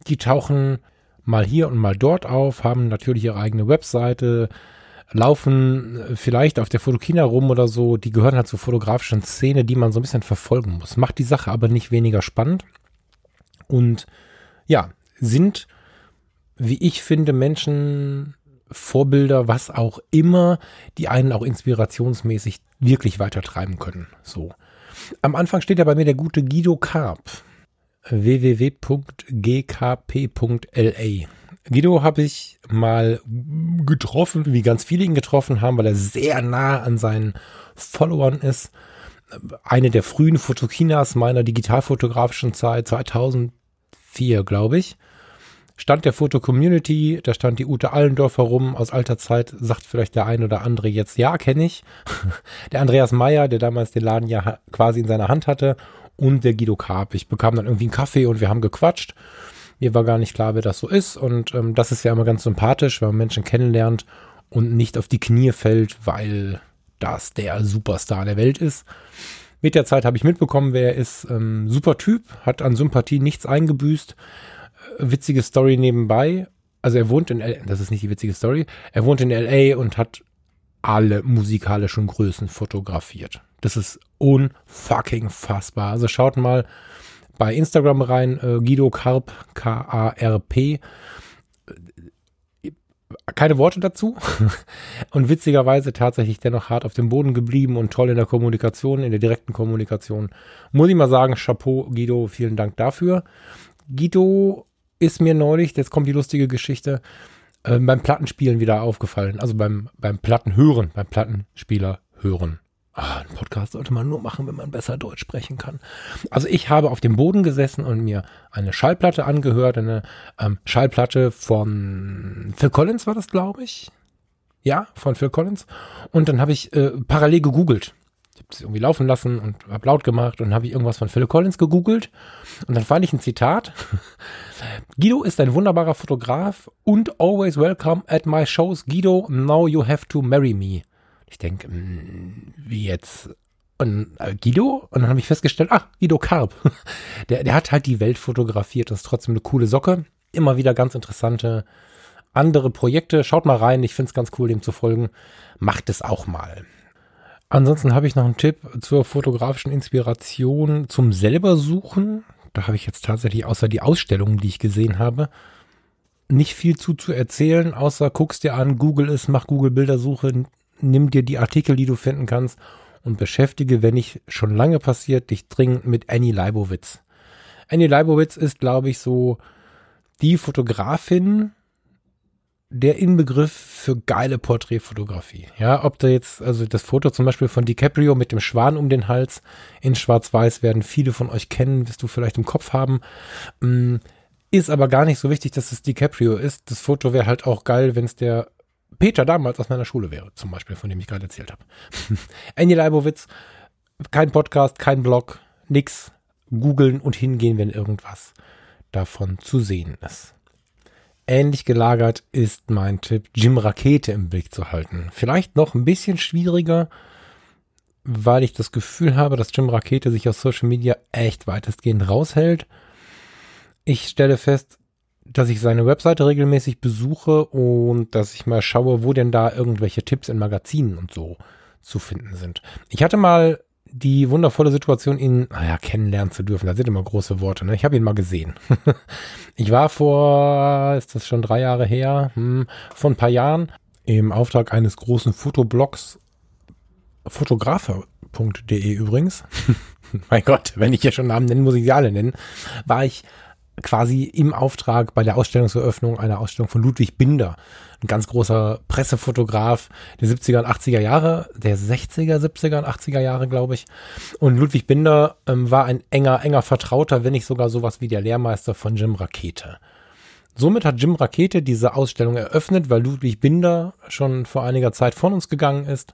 die tauchen mal hier und mal dort auf, haben natürlich ihre eigene Webseite, laufen vielleicht auf der Fotokina rum oder so. Die gehören halt zur fotografischen Szene, die man so ein bisschen verfolgen muss. Macht die Sache aber nicht weniger spannend. Und ja, sind, wie ich finde, Menschen Vorbilder, was auch immer, die einen auch inspirationsmäßig wirklich weiter treiben können. So. Am Anfang steht ja bei mir der gute Guido Karp. www.gkp.la. Guido habe ich mal getroffen, wie ganz viele ihn getroffen haben, weil er sehr nah an seinen Followern ist. Eine der frühen Fotokinas meiner digitalfotografischen Zeit, 2004, glaube ich. Stand der Foto-Community, da stand die Ute Allendorf herum aus alter Zeit, sagt vielleicht der ein oder andere jetzt, ja, kenne ich. der Andreas Meyer, der damals den Laden ja quasi in seiner Hand hatte und der Guido Karp. Ich bekam dann irgendwie einen Kaffee und wir haben gequatscht. Mir war gar nicht klar, wer das so ist und ähm, das ist ja immer ganz sympathisch, wenn man Menschen kennenlernt und nicht auf die Knie fällt, weil das der Superstar der Welt ist. Mit der Zeit habe ich mitbekommen, wer er ist. Ähm, super Typ, hat an Sympathie nichts eingebüßt witzige Story nebenbei. Also er wohnt in LA, das ist nicht die witzige Story. Er wohnt in LA und hat alle musikalischen Größen fotografiert. Das ist unfucking fassbar. Also schaut mal bei Instagram rein, äh, Guido Karp, K-A-R-P. Keine Worte dazu. und witzigerweise tatsächlich dennoch hart auf dem Boden geblieben und toll in der Kommunikation, in der direkten Kommunikation. Muss ich mal sagen, Chapeau, Guido, vielen Dank dafür. Guido ist mir neulich, jetzt kommt die lustige Geschichte, äh, beim Plattenspielen wieder aufgefallen. Also beim, beim Plattenhören, beim Plattenspieler hören. Ah, ein Podcast sollte man nur machen, wenn man besser Deutsch sprechen kann. Also ich habe auf dem Boden gesessen und mir eine Schallplatte angehört, eine ähm, Schallplatte von Phil Collins war das, glaube ich. Ja, von Phil Collins. Und dann habe ich äh, parallel gegoogelt ich habe es irgendwie laufen lassen und habe laut gemacht und habe ich irgendwas von Phil Collins gegoogelt und dann fand ich ein Zitat. Guido ist ein wunderbarer Fotograf und always welcome at my shows. Guido, now you have to marry me. Ich denke, hm, wie jetzt? Und äh, Guido? Und dann habe ich festgestellt, ach, Guido Karp. Der, der hat halt die Welt fotografiert. Das ist trotzdem eine coole Socke. Immer wieder ganz interessante andere Projekte. Schaut mal rein. Ich finde es ganz cool, dem zu folgen. Macht es auch mal. Ansonsten habe ich noch einen Tipp zur fotografischen Inspiration zum selber suchen. Da habe ich jetzt tatsächlich außer die Ausstellungen, die ich gesehen habe, nicht viel zu zu erzählen, außer guckst dir an, Google ist, mach Google Bildersuche, nimm dir die Artikel, die du finden kannst und beschäftige, wenn nicht schon lange passiert, dich dringend mit Annie Leibowitz. Annie Leibowitz ist, glaube ich, so die Fotografin, der Inbegriff für geile Porträtfotografie. Ja, ob da jetzt, also das Foto zum Beispiel von DiCaprio mit dem Schwan um den Hals in Schwarz-Weiß werden viele von euch kennen, wirst du vielleicht im Kopf haben. Mm, ist aber gar nicht so wichtig, dass es DiCaprio ist. Das Foto wäre halt auch geil, wenn es der Peter damals aus meiner Schule wäre, zum Beispiel, von dem ich gerade erzählt habe. Annie Leibowitz, kein Podcast, kein Blog, nix. Googeln und hingehen, wenn irgendwas davon zu sehen ist. Ähnlich gelagert ist mein Tipp, Jim Rakete im Blick zu halten. Vielleicht noch ein bisschen schwieriger, weil ich das Gefühl habe, dass Jim Rakete sich aus Social Media echt weitestgehend raushält. Ich stelle fest, dass ich seine Webseite regelmäßig besuche und dass ich mal schaue, wo denn da irgendwelche Tipps in Magazinen und so zu finden sind. Ich hatte mal die wundervolle Situation, ihn, naja, kennenlernen zu dürfen. Das sind immer große Worte, ne? Ich habe ihn mal gesehen. ich war vor, ist das schon drei Jahre her, hm, vor ein paar Jahren im Auftrag eines großen Fotoblogs, fotografer.de übrigens. mein Gott, wenn ich hier schon Namen nennen, muss ich sie alle nennen, war ich quasi im Auftrag bei der Ausstellungseröffnung einer Ausstellung von Ludwig Binder, ein ganz großer Pressefotograf der 70er und 80er Jahre, der 60er, 70er und 80er Jahre, glaube ich. Und Ludwig Binder ähm, war ein enger, enger Vertrauter, wenn nicht sogar sowas wie der Lehrmeister von Jim Rakete. Somit hat Jim Rakete diese Ausstellung eröffnet, weil Ludwig Binder schon vor einiger Zeit von uns gegangen ist.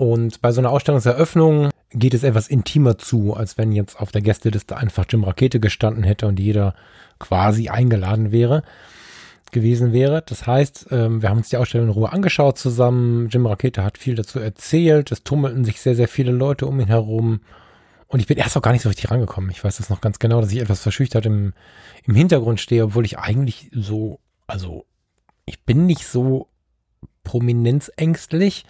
Und bei so einer Ausstellungseröffnung geht es etwas intimer zu, als wenn jetzt auf der Gästeliste einfach Jim Rakete gestanden hätte und jeder quasi eingeladen wäre gewesen wäre. Das heißt, ähm, wir haben uns die Ausstellung in Ruhe angeschaut zusammen. Jim Rakete hat viel dazu erzählt. Es tummelten sich sehr, sehr viele Leute um ihn herum. Und ich bin erst auch gar nicht so richtig rangekommen. Ich weiß das noch ganz genau, dass ich etwas verschüchtert im, im Hintergrund stehe, obwohl ich eigentlich so, also ich bin nicht so prominenzängstlich,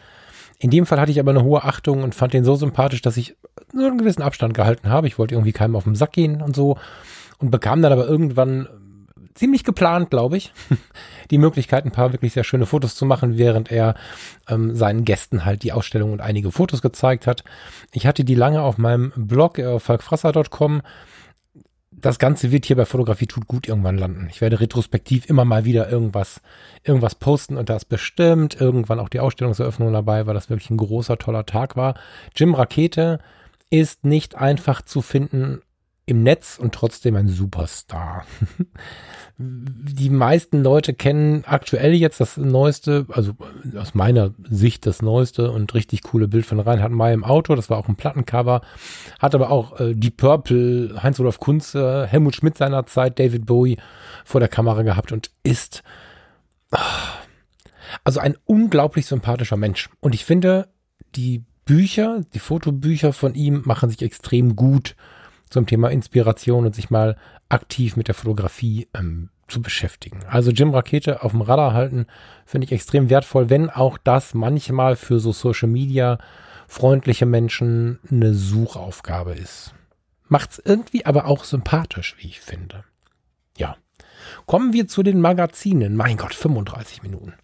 in dem Fall hatte ich aber eine hohe Achtung und fand den so sympathisch, dass ich so einen gewissen Abstand gehalten habe. Ich wollte irgendwie keinem auf den Sack gehen und so und bekam dann aber irgendwann ziemlich geplant, glaube ich, die Möglichkeit, ein paar wirklich sehr schöne Fotos zu machen, während er ähm, seinen Gästen halt die Ausstellung und einige Fotos gezeigt hat. Ich hatte die lange auf meinem Blog äh, falkfrasser.com das Ganze wird hier bei Fotografie tut gut irgendwann landen. Ich werde retrospektiv immer mal wieder irgendwas, irgendwas posten und da ist bestimmt irgendwann auch die Ausstellungseröffnung dabei, weil das wirklich ein großer, toller Tag war. Jim Rakete ist nicht einfach zu finden im Netz und trotzdem ein Superstar. die meisten Leute kennen aktuell jetzt das neueste, also aus meiner Sicht das neueste und richtig coole Bild von Reinhard May im Auto. Das war auch ein Plattencover. Hat aber auch äh, die Purple, Heinz-Olaf Kunze, Helmut Schmidt seiner Zeit, David Bowie vor der Kamera gehabt und ist ah, also ein unglaublich sympathischer Mensch. Und ich finde, die Bücher, die Fotobücher von ihm machen sich extrem gut zum Thema Inspiration und sich mal aktiv mit der Fotografie ähm, zu beschäftigen. Also Jim Rakete auf dem Radar halten, finde ich extrem wertvoll, wenn auch das manchmal für so Social Media freundliche Menschen eine Suchaufgabe ist. Macht's irgendwie aber auch sympathisch, wie ich finde. Ja. Kommen wir zu den Magazinen. Mein Gott, 35 Minuten.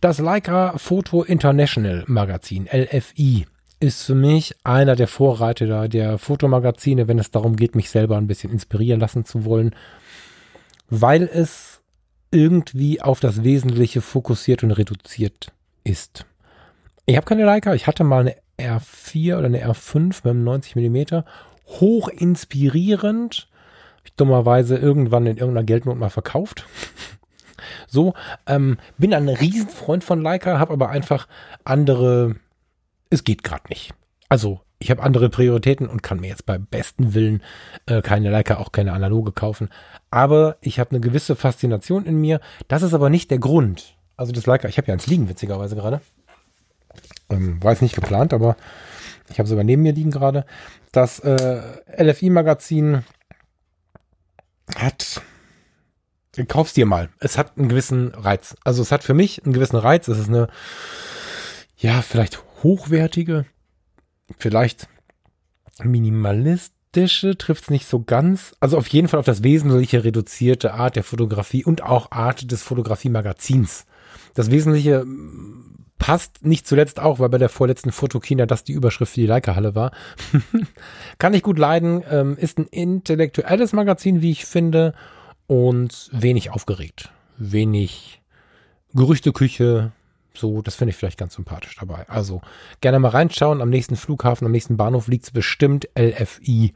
Das Leica Photo International Magazin, LFI, ist für mich einer der Vorreiter der Fotomagazine, wenn es darum geht, mich selber ein bisschen inspirieren lassen zu wollen, weil es irgendwie auf das Wesentliche fokussiert und reduziert ist. Ich habe keine Leica, ich hatte mal eine R4 oder eine R5 mit einem 90 mm, hoch inspirierend, ich dummerweise irgendwann in irgendeiner Geldnot mal verkauft. so, ähm, bin ein Riesenfreund von Leica, habe aber einfach andere es geht gerade nicht. Also, ich habe andere Prioritäten und kann mir jetzt beim besten Willen äh, keine Leica, auch keine analoge kaufen. Aber ich habe eine gewisse Faszination in mir. Das ist aber nicht der Grund. Also das Leica, ich habe ja eins liegen, witzigerweise gerade. Ähm, war jetzt nicht geplant, aber ich habe sogar neben mir liegen gerade. Das äh, LFI-Magazin hat kauf's dir mal. Es hat einen gewissen Reiz. Also es hat für mich einen gewissen Reiz. Es ist eine, ja, vielleicht hochwertige, vielleicht minimalistische, trifft es nicht so ganz. Also auf jeden Fall auf das wesentliche reduzierte Art der Fotografie und auch Art des Fotografiemagazins. Das Wesentliche mm, passt nicht zuletzt auch, weil bei der vorletzten Fotokina das die Überschrift für die Leica-Halle war. Kann ich gut leiden, ähm, ist ein intellektuelles Magazin, wie ich finde, und wenig aufgeregt. Wenig Gerüchteküche, so, das finde ich vielleicht ganz sympathisch dabei. Also gerne mal reinschauen. Am nächsten Flughafen, am nächsten Bahnhof liegt es bestimmt LFI.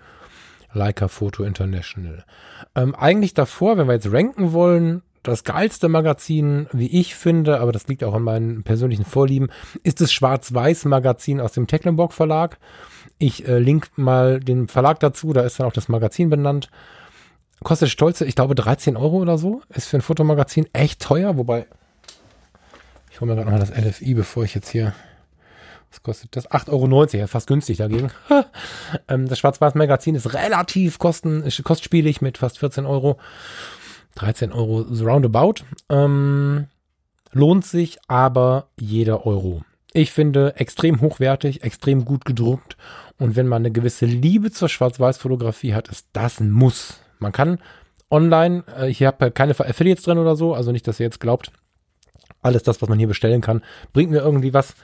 Leica Photo International. Ähm, eigentlich davor, wenn wir jetzt ranken wollen, das geilste Magazin, wie ich finde, aber das liegt auch an meinen persönlichen Vorlieben, ist das Schwarz-Weiß-Magazin aus dem Tecklenburg Verlag. Ich äh, link mal den Verlag dazu, da ist dann auch das Magazin benannt. Kostet stolze, ich glaube, 13 Euro oder so. Ist für ein Fotomagazin echt teuer, wobei ich hole mir gerade nochmal das LFI, bevor ich jetzt hier. Was kostet das? 8,90 Euro, ja, fast günstig dagegen. ähm, das Schwarz-Weiß-Magazin ist relativ kosten, kostspielig mit fast 14 Euro. 13 Euro roundabout. Ähm, lohnt sich aber jeder Euro. Ich finde extrem hochwertig, extrem gut gedruckt. Und wenn man eine gewisse Liebe zur Schwarz-Weiß-Fotografie hat, ist das ein Muss. Man kann online, äh, ich habe keine Affiliates drin oder so, also nicht, dass ihr jetzt glaubt, alles das, was man hier bestellen kann, bringt mir irgendwie was.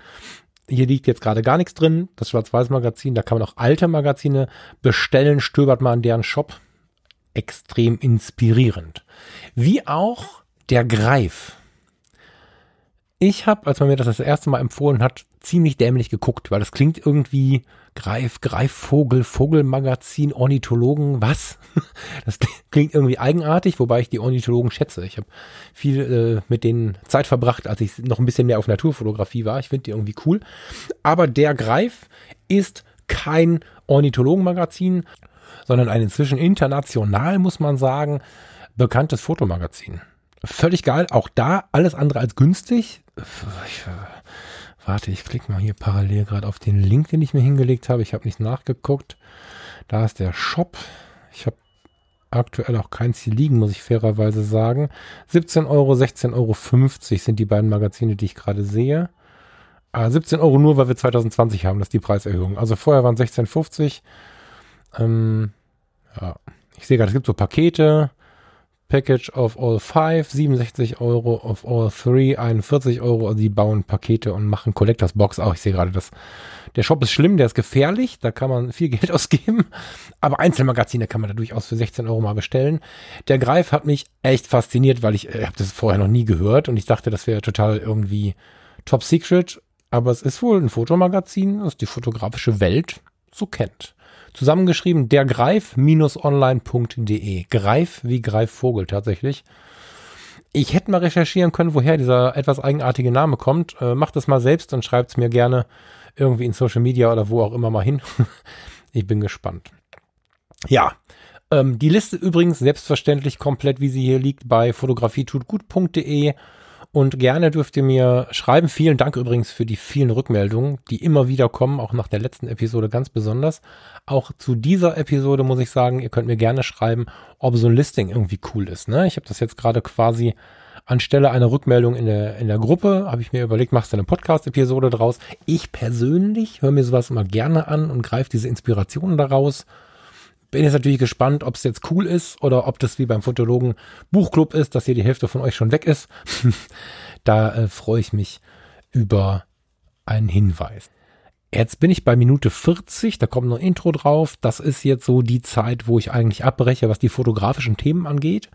Hier liegt jetzt gerade gar nichts drin. Das Schwarz-Weiß-Magazin, da kann man auch alte Magazine bestellen, stöbert mal an deren Shop. Extrem inspirierend. Wie auch der Greif. Ich habe, als man mir das das erste Mal empfohlen hat, ziemlich dämlich geguckt, weil das klingt irgendwie Greif, Greifvogel, Vogelmagazin, Ornithologen, was? Das klingt irgendwie eigenartig, wobei ich die Ornithologen schätze. Ich habe viel äh, mit denen Zeit verbracht, als ich noch ein bisschen mehr auf Naturfotografie war. Ich finde die irgendwie cool. Aber der Greif ist kein Ornithologenmagazin, sondern ein inzwischen international, muss man sagen, bekanntes Fotomagazin. Völlig geil. Auch da alles andere als günstig. Ich, Warte, ich klicke mal hier parallel gerade auf den Link, den ich mir hingelegt habe. Ich habe nicht nachgeguckt. Da ist der Shop. Ich habe aktuell auch keins hier liegen, muss ich fairerweise sagen. 17 Euro, 16,50 Euro sind die beiden Magazine, die ich gerade sehe. Ah, 17 Euro nur, weil wir 2020 haben, das ist die Preiserhöhung. Also vorher waren 16,50. Ähm, ja. Ich sehe gerade, es gibt so Pakete. Package of all five, 67 Euro, of all three, 41 Euro. Also die bauen Pakete und machen Collectors Box auch. Ich sehe gerade, dass der Shop ist schlimm, der ist gefährlich, da kann man viel Geld ausgeben. Aber Einzelmagazine kann man da durchaus für 16 Euro mal bestellen. Der Greif hat mich echt fasziniert, weil ich äh, habe das vorher noch nie gehört und ich dachte, das wäre total irgendwie top secret. Aber es ist wohl ein Fotomagazin, das die fotografische Welt so kennt. Zusammengeschrieben dergreif-online.de. Greif wie Greifvogel tatsächlich. Ich hätte mal recherchieren können, woher dieser etwas eigenartige Name kommt. Äh, macht es mal selbst und schreibt es mir gerne irgendwie in Social Media oder wo auch immer mal hin. ich bin gespannt. Ja, ähm, die Liste übrigens selbstverständlich komplett, wie sie hier liegt, bei fotografietutgut.de. Und gerne dürft ihr mir schreiben. Vielen Dank übrigens für die vielen Rückmeldungen, die immer wieder kommen, auch nach der letzten Episode ganz besonders. Auch zu dieser Episode muss ich sagen, ihr könnt mir gerne schreiben, ob so ein Listing irgendwie cool ist. Ne? Ich habe das jetzt gerade quasi anstelle einer Rückmeldung in der, in der Gruppe, habe ich mir überlegt, machst du eine Podcast-Episode draus. Ich persönlich höre mir sowas immer gerne an und greife diese Inspirationen daraus bin jetzt natürlich gespannt, ob es jetzt cool ist oder ob das wie beim Fotologen Buchclub ist, dass hier die Hälfte von euch schon weg ist. da äh, freue ich mich über einen Hinweis. Jetzt bin ich bei Minute 40, da kommt noch ein Intro drauf. Das ist jetzt so die Zeit, wo ich eigentlich abbreche, was die fotografischen Themen angeht.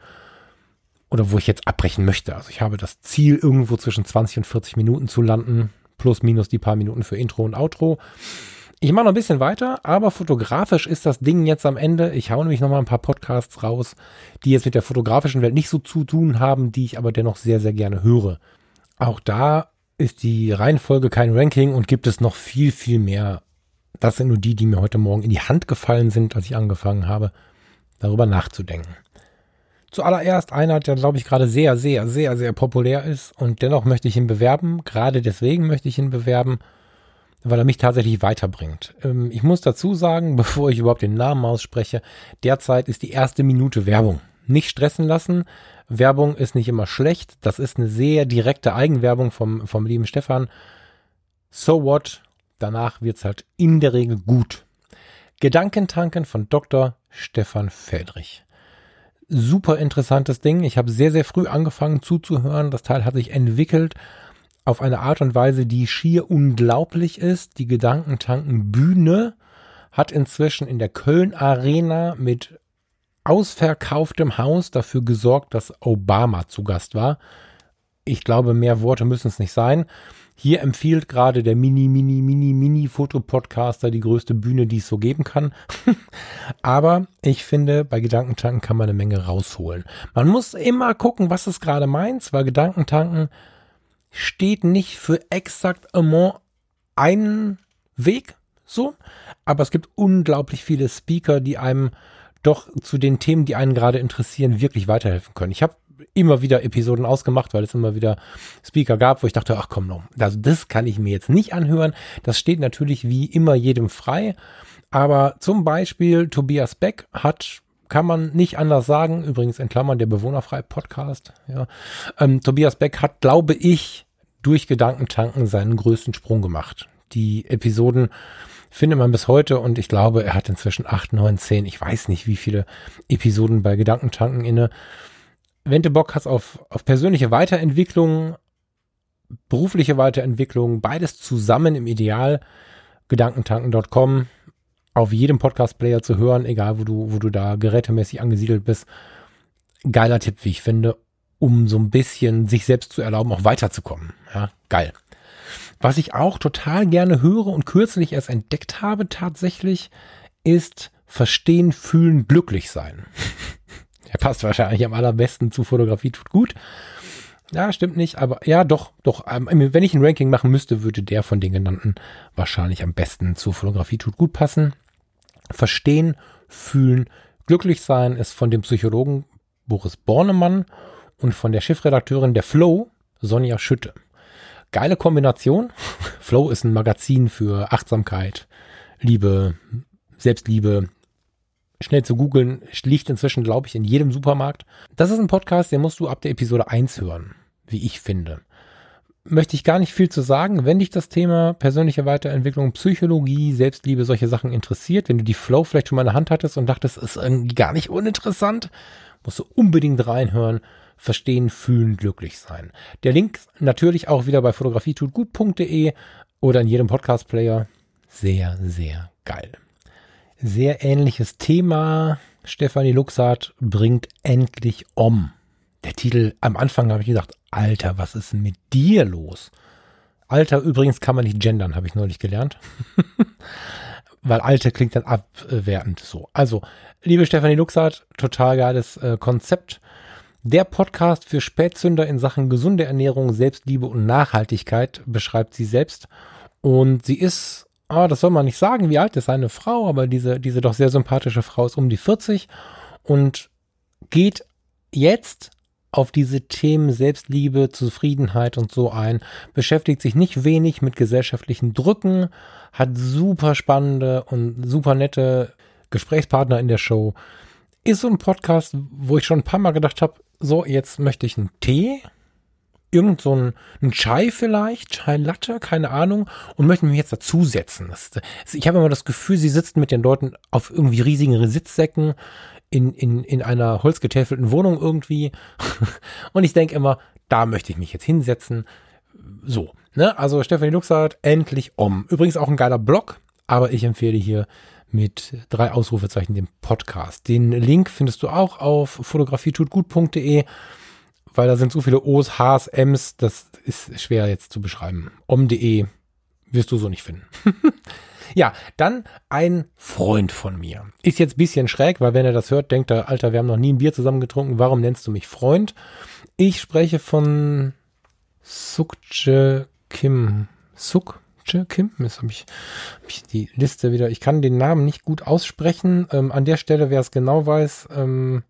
Oder wo ich jetzt abbrechen möchte. Also ich habe das Ziel, irgendwo zwischen 20 und 40 Minuten zu landen. Plus minus die paar Minuten für Intro und Outro. Ich mache noch ein bisschen weiter, aber fotografisch ist das Ding jetzt am Ende. Ich hau nämlich noch mal ein paar Podcasts raus, die jetzt mit der fotografischen Welt nicht so zu tun haben, die ich aber dennoch sehr, sehr gerne höre. Auch da ist die Reihenfolge kein Ranking und gibt es noch viel, viel mehr. Das sind nur die, die mir heute Morgen in die Hand gefallen sind, als ich angefangen habe, darüber nachzudenken. Zuallererst einer, der, glaube ich, gerade sehr, sehr, sehr, sehr populär ist und dennoch möchte ich ihn bewerben. Gerade deswegen möchte ich ihn bewerben weil er mich tatsächlich weiterbringt. Ähm, ich muss dazu sagen, bevor ich überhaupt den Namen ausspreche, derzeit ist die erste Minute Werbung. Nicht stressen lassen. Werbung ist nicht immer schlecht. Das ist eine sehr direkte Eigenwerbung vom, vom lieben Stefan. So what? Danach wird's halt in der Regel gut. Gedankentanken von Dr. Stefan Feldrich. Super interessantes Ding. Ich habe sehr, sehr früh angefangen zuzuhören. Das Teil hat sich entwickelt auf eine Art und Weise, die schier unglaublich ist. Die Gedankentanken Bühne hat inzwischen in der Köln Arena mit ausverkauftem Haus dafür gesorgt, dass Obama zu Gast war. Ich glaube, mehr Worte müssen es nicht sein. Hier empfiehlt gerade der Mini, Mini, Mini, Mini Fotopodcaster die größte Bühne, die es so geben kann. Aber ich finde, bei Gedankentanken kann man eine Menge rausholen. Man muss immer gucken, was es gerade meint, weil Gedankentanken steht nicht für exakt einen Weg, so, aber es gibt unglaublich viele Speaker, die einem doch zu den Themen, die einen gerade interessieren, wirklich weiterhelfen können. Ich habe immer wieder Episoden ausgemacht, weil es immer wieder Speaker gab, wo ich dachte, ach komm, no, also das kann ich mir jetzt nicht anhören. Das steht natürlich wie immer jedem frei. Aber zum Beispiel Tobias Beck hat kann man nicht anders sagen. Übrigens in Klammern der bewohnerfreie Podcast. Ja. Ähm, Tobias Beck hat, glaube ich, durch Gedankentanken seinen größten Sprung gemacht. Die Episoden findet man bis heute und ich glaube, er hat inzwischen acht, neun, zehn, ich weiß nicht, wie viele Episoden bei Gedankentanken inne. Wenn du Bock hast auf, auf persönliche Weiterentwicklung, berufliche Weiterentwicklung, beides zusammen im Ideal, gedankentanken.com, auf jedem Podcast-Player zu hören, egal wo du, wo du da gerätemäßig angesiedelt bist. Geiler Tipp, wie ich finde, um so ein bisschen sich selbst zu erlauben, auch weiterzukommen. Ja, geil. Was ich auch total gerne höre und kürzlich erst entdeckt habe tatsächlich, ist Verstehen, Fühlen, Glücklich sein. Der passt wahrscheinlich am allerbesten zu Fotografie, tut gut. Ja, stimmt nicht, aber ja, doch, doch. Ähm, wenn ich ein Ranking machen müsste, würde der von den genannten wahrscheinlich am besten zu Fotografie tut gut passen. Verstehen, fühlen, glücklich sein ist von dem Psychologen Boris Bornemann und von der Chefredakteurin der Flow, Sonja Schütte. Geile Kombination. Flow ist ein Magazin für Achtsamkeit, Liebe, Selbstliebe. Schnell zu googeln, liegt inzwischen, glaube ich, in jedem Supermarkt. Das ist ein Podcast, den musst du ab der Episode 1 hören, wie ich finde möchte ich gar nicht viel zu sagen. Wenn dich das Thema persönliche Weiterentwicklung, Psychologie, Selbstliebe, solche Sachen interessiert, wenn du die Flow vielleicht schon mal in der Hand hattest und dachtest, es ist irgendwie gar nicht uninteressant, musst du unbedingt reinhören. Verstehen, fühlen, glücklich sein. Der Link natürlich auch wieder bei fotografietutgut.de oder in jedem Podcast-Player. Sehr, sehr geil. Sehr ähnliches Thema. Stefanie Luxart bringt endlich um. Der Titel, am Anfang habe ich gedacht, Alter, was ist denn mit dir los? Alter übrigens kann man nicht gendern, habe ich neulich gelernt. weil alte klingt dann abwertend so. Also, liebe Stefanie Luxart, total geiles äh, Konzept. Der Podcast für Spätzünder in Sachen gesunde Ernährung, Selbstliebe und Nachhaltigkeit beschreibt sie selbst. Und sie ist, ah, das soll man nicht sagen, wie alt ist seine Frau, aber diese, diese doch sehr sympathische Frau ist um die 40 und geht jetzt auf diese Themen Selbstliebe, Zufriedenheit und so ein, beschäftigt sich nicht wenig mit gesellschaftlichen Drücken, hat super spannende und super nette Gesprächspartner in der Show. Ist so ein Podcast, wo ich schon ein paar Mal gedacht habe, so, jetzt möchte ich einen Tee, irgend so ein, ein Chai vielleicht, Chai Latte, keine Ahnung, und möchte mich jetzt dazusetzen. Ich habe immer das Gefühl, sie sitzen mit den Leuten auf irgendwie riesigen Sitzsäcken in, in, in einer holzgetäfelten Wohnung irgendwie. und ich denke immer, da möchte ich mich jetzt hinsetzen. So, ne? Also Stephanie Luxart, endlich om. Übrigens auch ein geiler Blog, aber ich empfehle hier mit drei Ausrufezeichen den Podcast. Den Link findest du auch auf fotografietutgut.de, weil da sind so viele O's, H's, M's, das ist schwer jetzt zu beschreiben. Om.de wirst du so nicht finden. Ja, dann ein Freund von mir. Ist jetzt ein bisschen schräg, weil wenn er das hört, denkt er, Alter, wir haben noch nie ein Bier zusammen getrunken, warum nennst du mich Freund? Ich spreche von Sukje Kim. Sukje Kim? Jetzt habe ich, hab ich die Liste wieder. Ich kann den Namen nicht gut aussprechen. Ähm, an der Stelle, wer es genau weiß, ähm,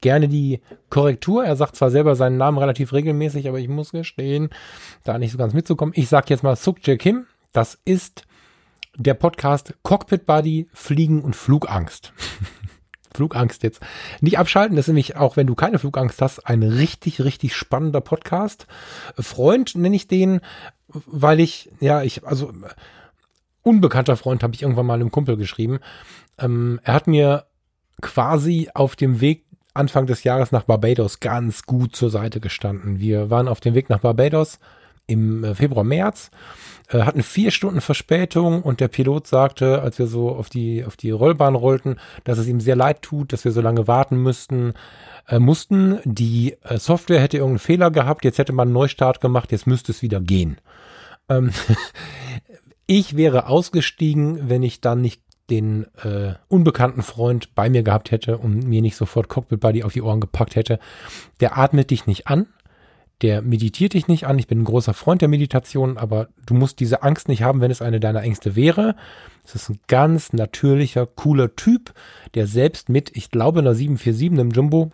gerne die Korrektur. Er sagt zwar selber seinen Namen relativ regelmäßig, aber ich muss gestehen, da nicht so ganz mitzukommen. Ich sage jetzt mal Sukje Kim. Das ist der Podcast Cockpit Buddy, Fliegen und Flugangst. Flugangst jetzt nicht abschalten. Das ist nämlich auch, wenn du keine Flugangst hast, ein richtig, richtig spannender Podcast. Freund nenne ich den, weil ich, ja, ich, also unbekannter Freund habe ich irgendwann mal einem Kumpel geschrieben. Ähm, er hat mir quasi auf dem Weg Anfang des Jahres nach Barbados ganz gut zur Seite gestanden. Wir waren auf dem Weg nach Barbados im äh, Februar, März äh, hatten vier Stunden Verspätung und der Pilot sagte, als wir so auf die, auf die Rollbahn rollten, dass es ihm sehr leid tut, dass wir so lange warten müssten, äh, mussten. Die äh, Software hätte irgendeinen Fehler gehabt, jetzt hätte man einen Neustart gemacht, jetzt müsste es wieder gehen. Ähm ich wäre ausgestiegen, wenn ich dann nicht den äh, unbekannten Freund bei mir gehabt hätte und mir nicht sofort Cockpit Buddy auf die Ohren gepackt hätte. Der atmet dich nicht an, der meditiert dich nicht an. Ich bin ein großer Freund der Meditation, aber du musst diese Angst nicht haben, wenn es eine deiner Ängste wäre. Es ist ein ganz natürlicher, cooler Typ, der selbst mit, ich glaube, einer 747, einem Jumbo,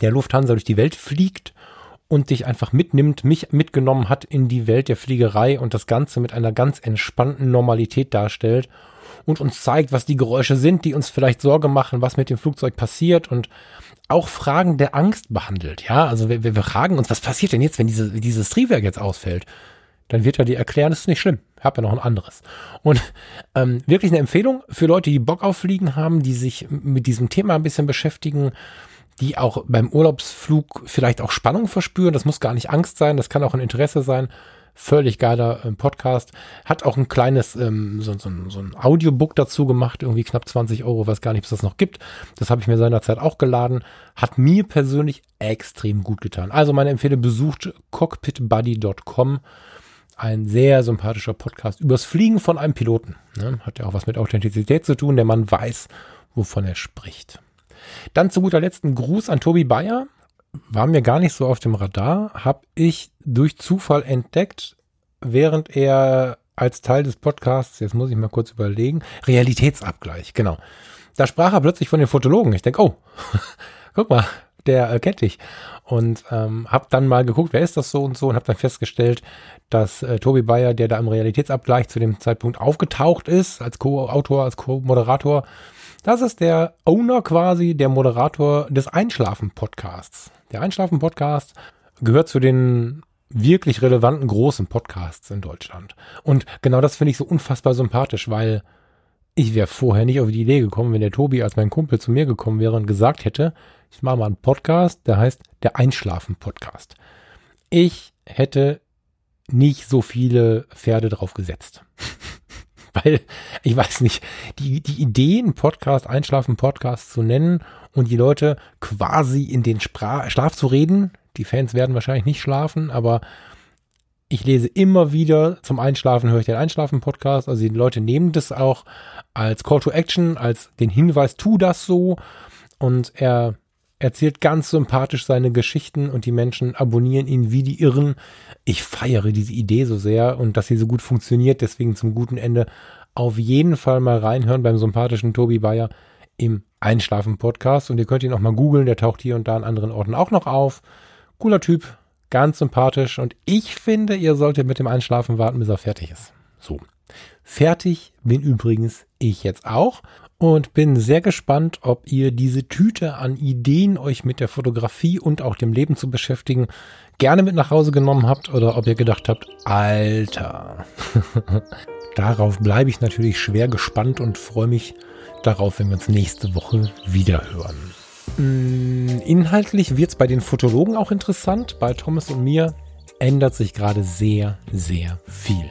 der Lufthansa durch die Welt fliegt und dich einfach mitnimmt, mich mitgenommen hat in die Welt der Fliegerei und das Ganze mit einer ganz entspannten Normalität darstellt und uns zeigt, was die Geräusche sind, die uns vielleicht Sorge machen, was mit dem Flugzeug passiert und auch Fragen der Angst behandelt. Ja, also wir, wir fragen uns, was passiert denn jetzt, wenn diese, dieses Triebwerk jetzt ausfällt? Dann wird er dir erklären, das ist nicht schlimm. Ich habe ja noch ein anderes. Und ähm, wirklich eine Empfehlung für Leute, die Bock auf Fliegen haben, die sich mit diesem Thema ein bisschen beschäftigen, die auch beim Urlaubsflug vielleicht auch Spannung verspüren. Das muss gar nicht Angst sein, das kann auch ein Interesse sein. Völlig geiler äh, Podcast. Hat auch ein kleines, ähm, so, so, so ein Audiobook dazu gemacht, irgendwie knapp 20 Euro, weiß gar nicht, ob es das noch gibt. Das habe ich mir seinerzeit auch geladen. Hat mir persönlich extrem gut getan. Also meine Empfehlung, besucht cockpitbuddy.com. Ein sehr sympathischer Podcast übers Fliegen von einem Piloten. Ne? Hat ja auch was mit Authentizität zu tun. Der Mann weiß, wovon er spricht. Dann zu guter Letzt ein Gruß an Tobi Bayer war mir gar nicht so auf dem Radar, habe ich durch Zufall entdeckt, während er als Teil des Podcasts, jetzt muss ich mal kurz überlegen, Realitätsabgleich, genau. Da sprach er plötzlich von den Fotologen. Ich denke, oh, guck mal, der äh, kennt dich. Und ähm, habe dann mal geguckt, wer ist das so und so und habe dann festgestellt, dass äh, Tobi Bayer, der da im Realitätsabgleich zu dem Zeitpunkt aufgetaucht ist, als Co-Autor, als Co-Moderator, das ist der Owner quasi, der Moderator des Einschlafen-Podcasts. Der Einschlafen-Podcast gehört zu den wirklich relevanten großen Podcasts in Deutschland. Und genau das finde ich so unfassbar sympathisch, weil ich wäre vorher nicht auf die Idee gekommen, wenn der Tobi als mein Kumpel zu mir gekommen wäre und gesagt hätte, ich mache mal einen Podcast, der heißt der Einschlafen-Podcast. Ich hätte nicht so viele Pferde drauf gesetzt. Weil, ich weiß nicht, die, die Idee, einen Podcast, Einschlafen-Podcast zu nennen und die Leute quasi in den Spra Schlaf zu reden, die Fans werden wahrscheinlich nicht schlafen, aber Ich lese immer wieder zum Einschlafen, höre ich den Einschlafen-Podcast. Also die Leute nehmen das auch als Call to Action, als den Hinweis, tu das so. Und er erzählt ganz sympathisch seine Geschichten und die Menschen abonnieren ihn wie die Irren. Ich feiere diese Idee so sehr und dass sie so gut funktioniert. Deswegen zum guten Ende auf jeden Fall mal reinhören beim sympathischen Tobi Bayer im Einschlafen-Podcast. Und ihr könnt ihn auch mal googeln. Der taucht hier und da an anderen Orten auch noch auf. Cooler Typ, ganz sympathisch. Und ich finde, ihr solltet mit dem Einschlafen warten, bis er fertig ist. So. Fertig bin übrigens ich jetzt auch und bin sehr gespannt, ob ihr diese Tüte an Ideen, euch mit der Fotografie und auch dem Leben zu beschäftigen, gerne mit nach Hause genommen habt oder ob ihr gedacht habt, Alter. Darauf bleibe ich natürlich schwer gespannt und freue mich darauf, wenn wir uns nächste Woche wieder hören. Mm, inhaltlich wird es bei den Fotologen auch interessant. Bei Thomas und mir ändert sich gerade sehr, sehr viel.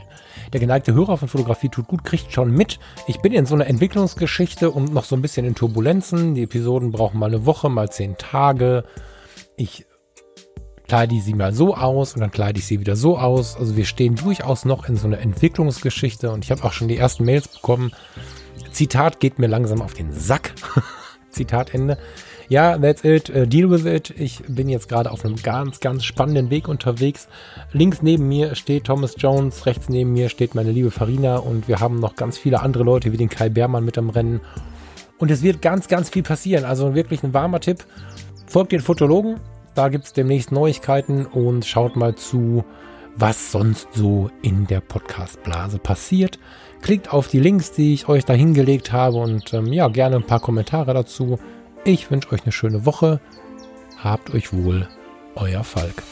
Der geneigte Hörer von Fotografie tut gut, kriegt schon mit. Ich bin in so einer Entwicklungsgeschichte und noch so ein bisschen in Turbulenzen. Die Episoden brauchen mal eine Woche, mal zehn Tage. Ich kleide sie mal so aus und dann kleide ich sie wieder so aus. Also wir stehen durchaus noch in so einer Entwicklungsgeschichte und ich habe auch schon die ersten Mails bekommen. Zitat geht mir langsam auf den Sack. Zitat Ende. Ja, that's it. Uh, deal with it. Ich bin jetzt gerade auf einem ganz, ganz spannenden Weg unterwegs. Links neben mir steht Thomas Jones, rechts neben mir steht meine liebe Farina und wir haben noch ganz viele andere Leute wie den Kai Beermann mit am Rennen. Und es wird ganz, ganz viel passieren. Also wirklich ein warmer Tipp. Folgt den Fotologen. Da gibt es demnächst Neuigkeiten und schaut mal zu, was sonst so in der Podcast-Blase passiert. Klickt auf die Links, die ich euch da hingelegt habe und ähm, ja, gerne ein paar Kommentare dazu. Ich wünsche euch eine schöne Woche. Habt euch wohl, euer Falk.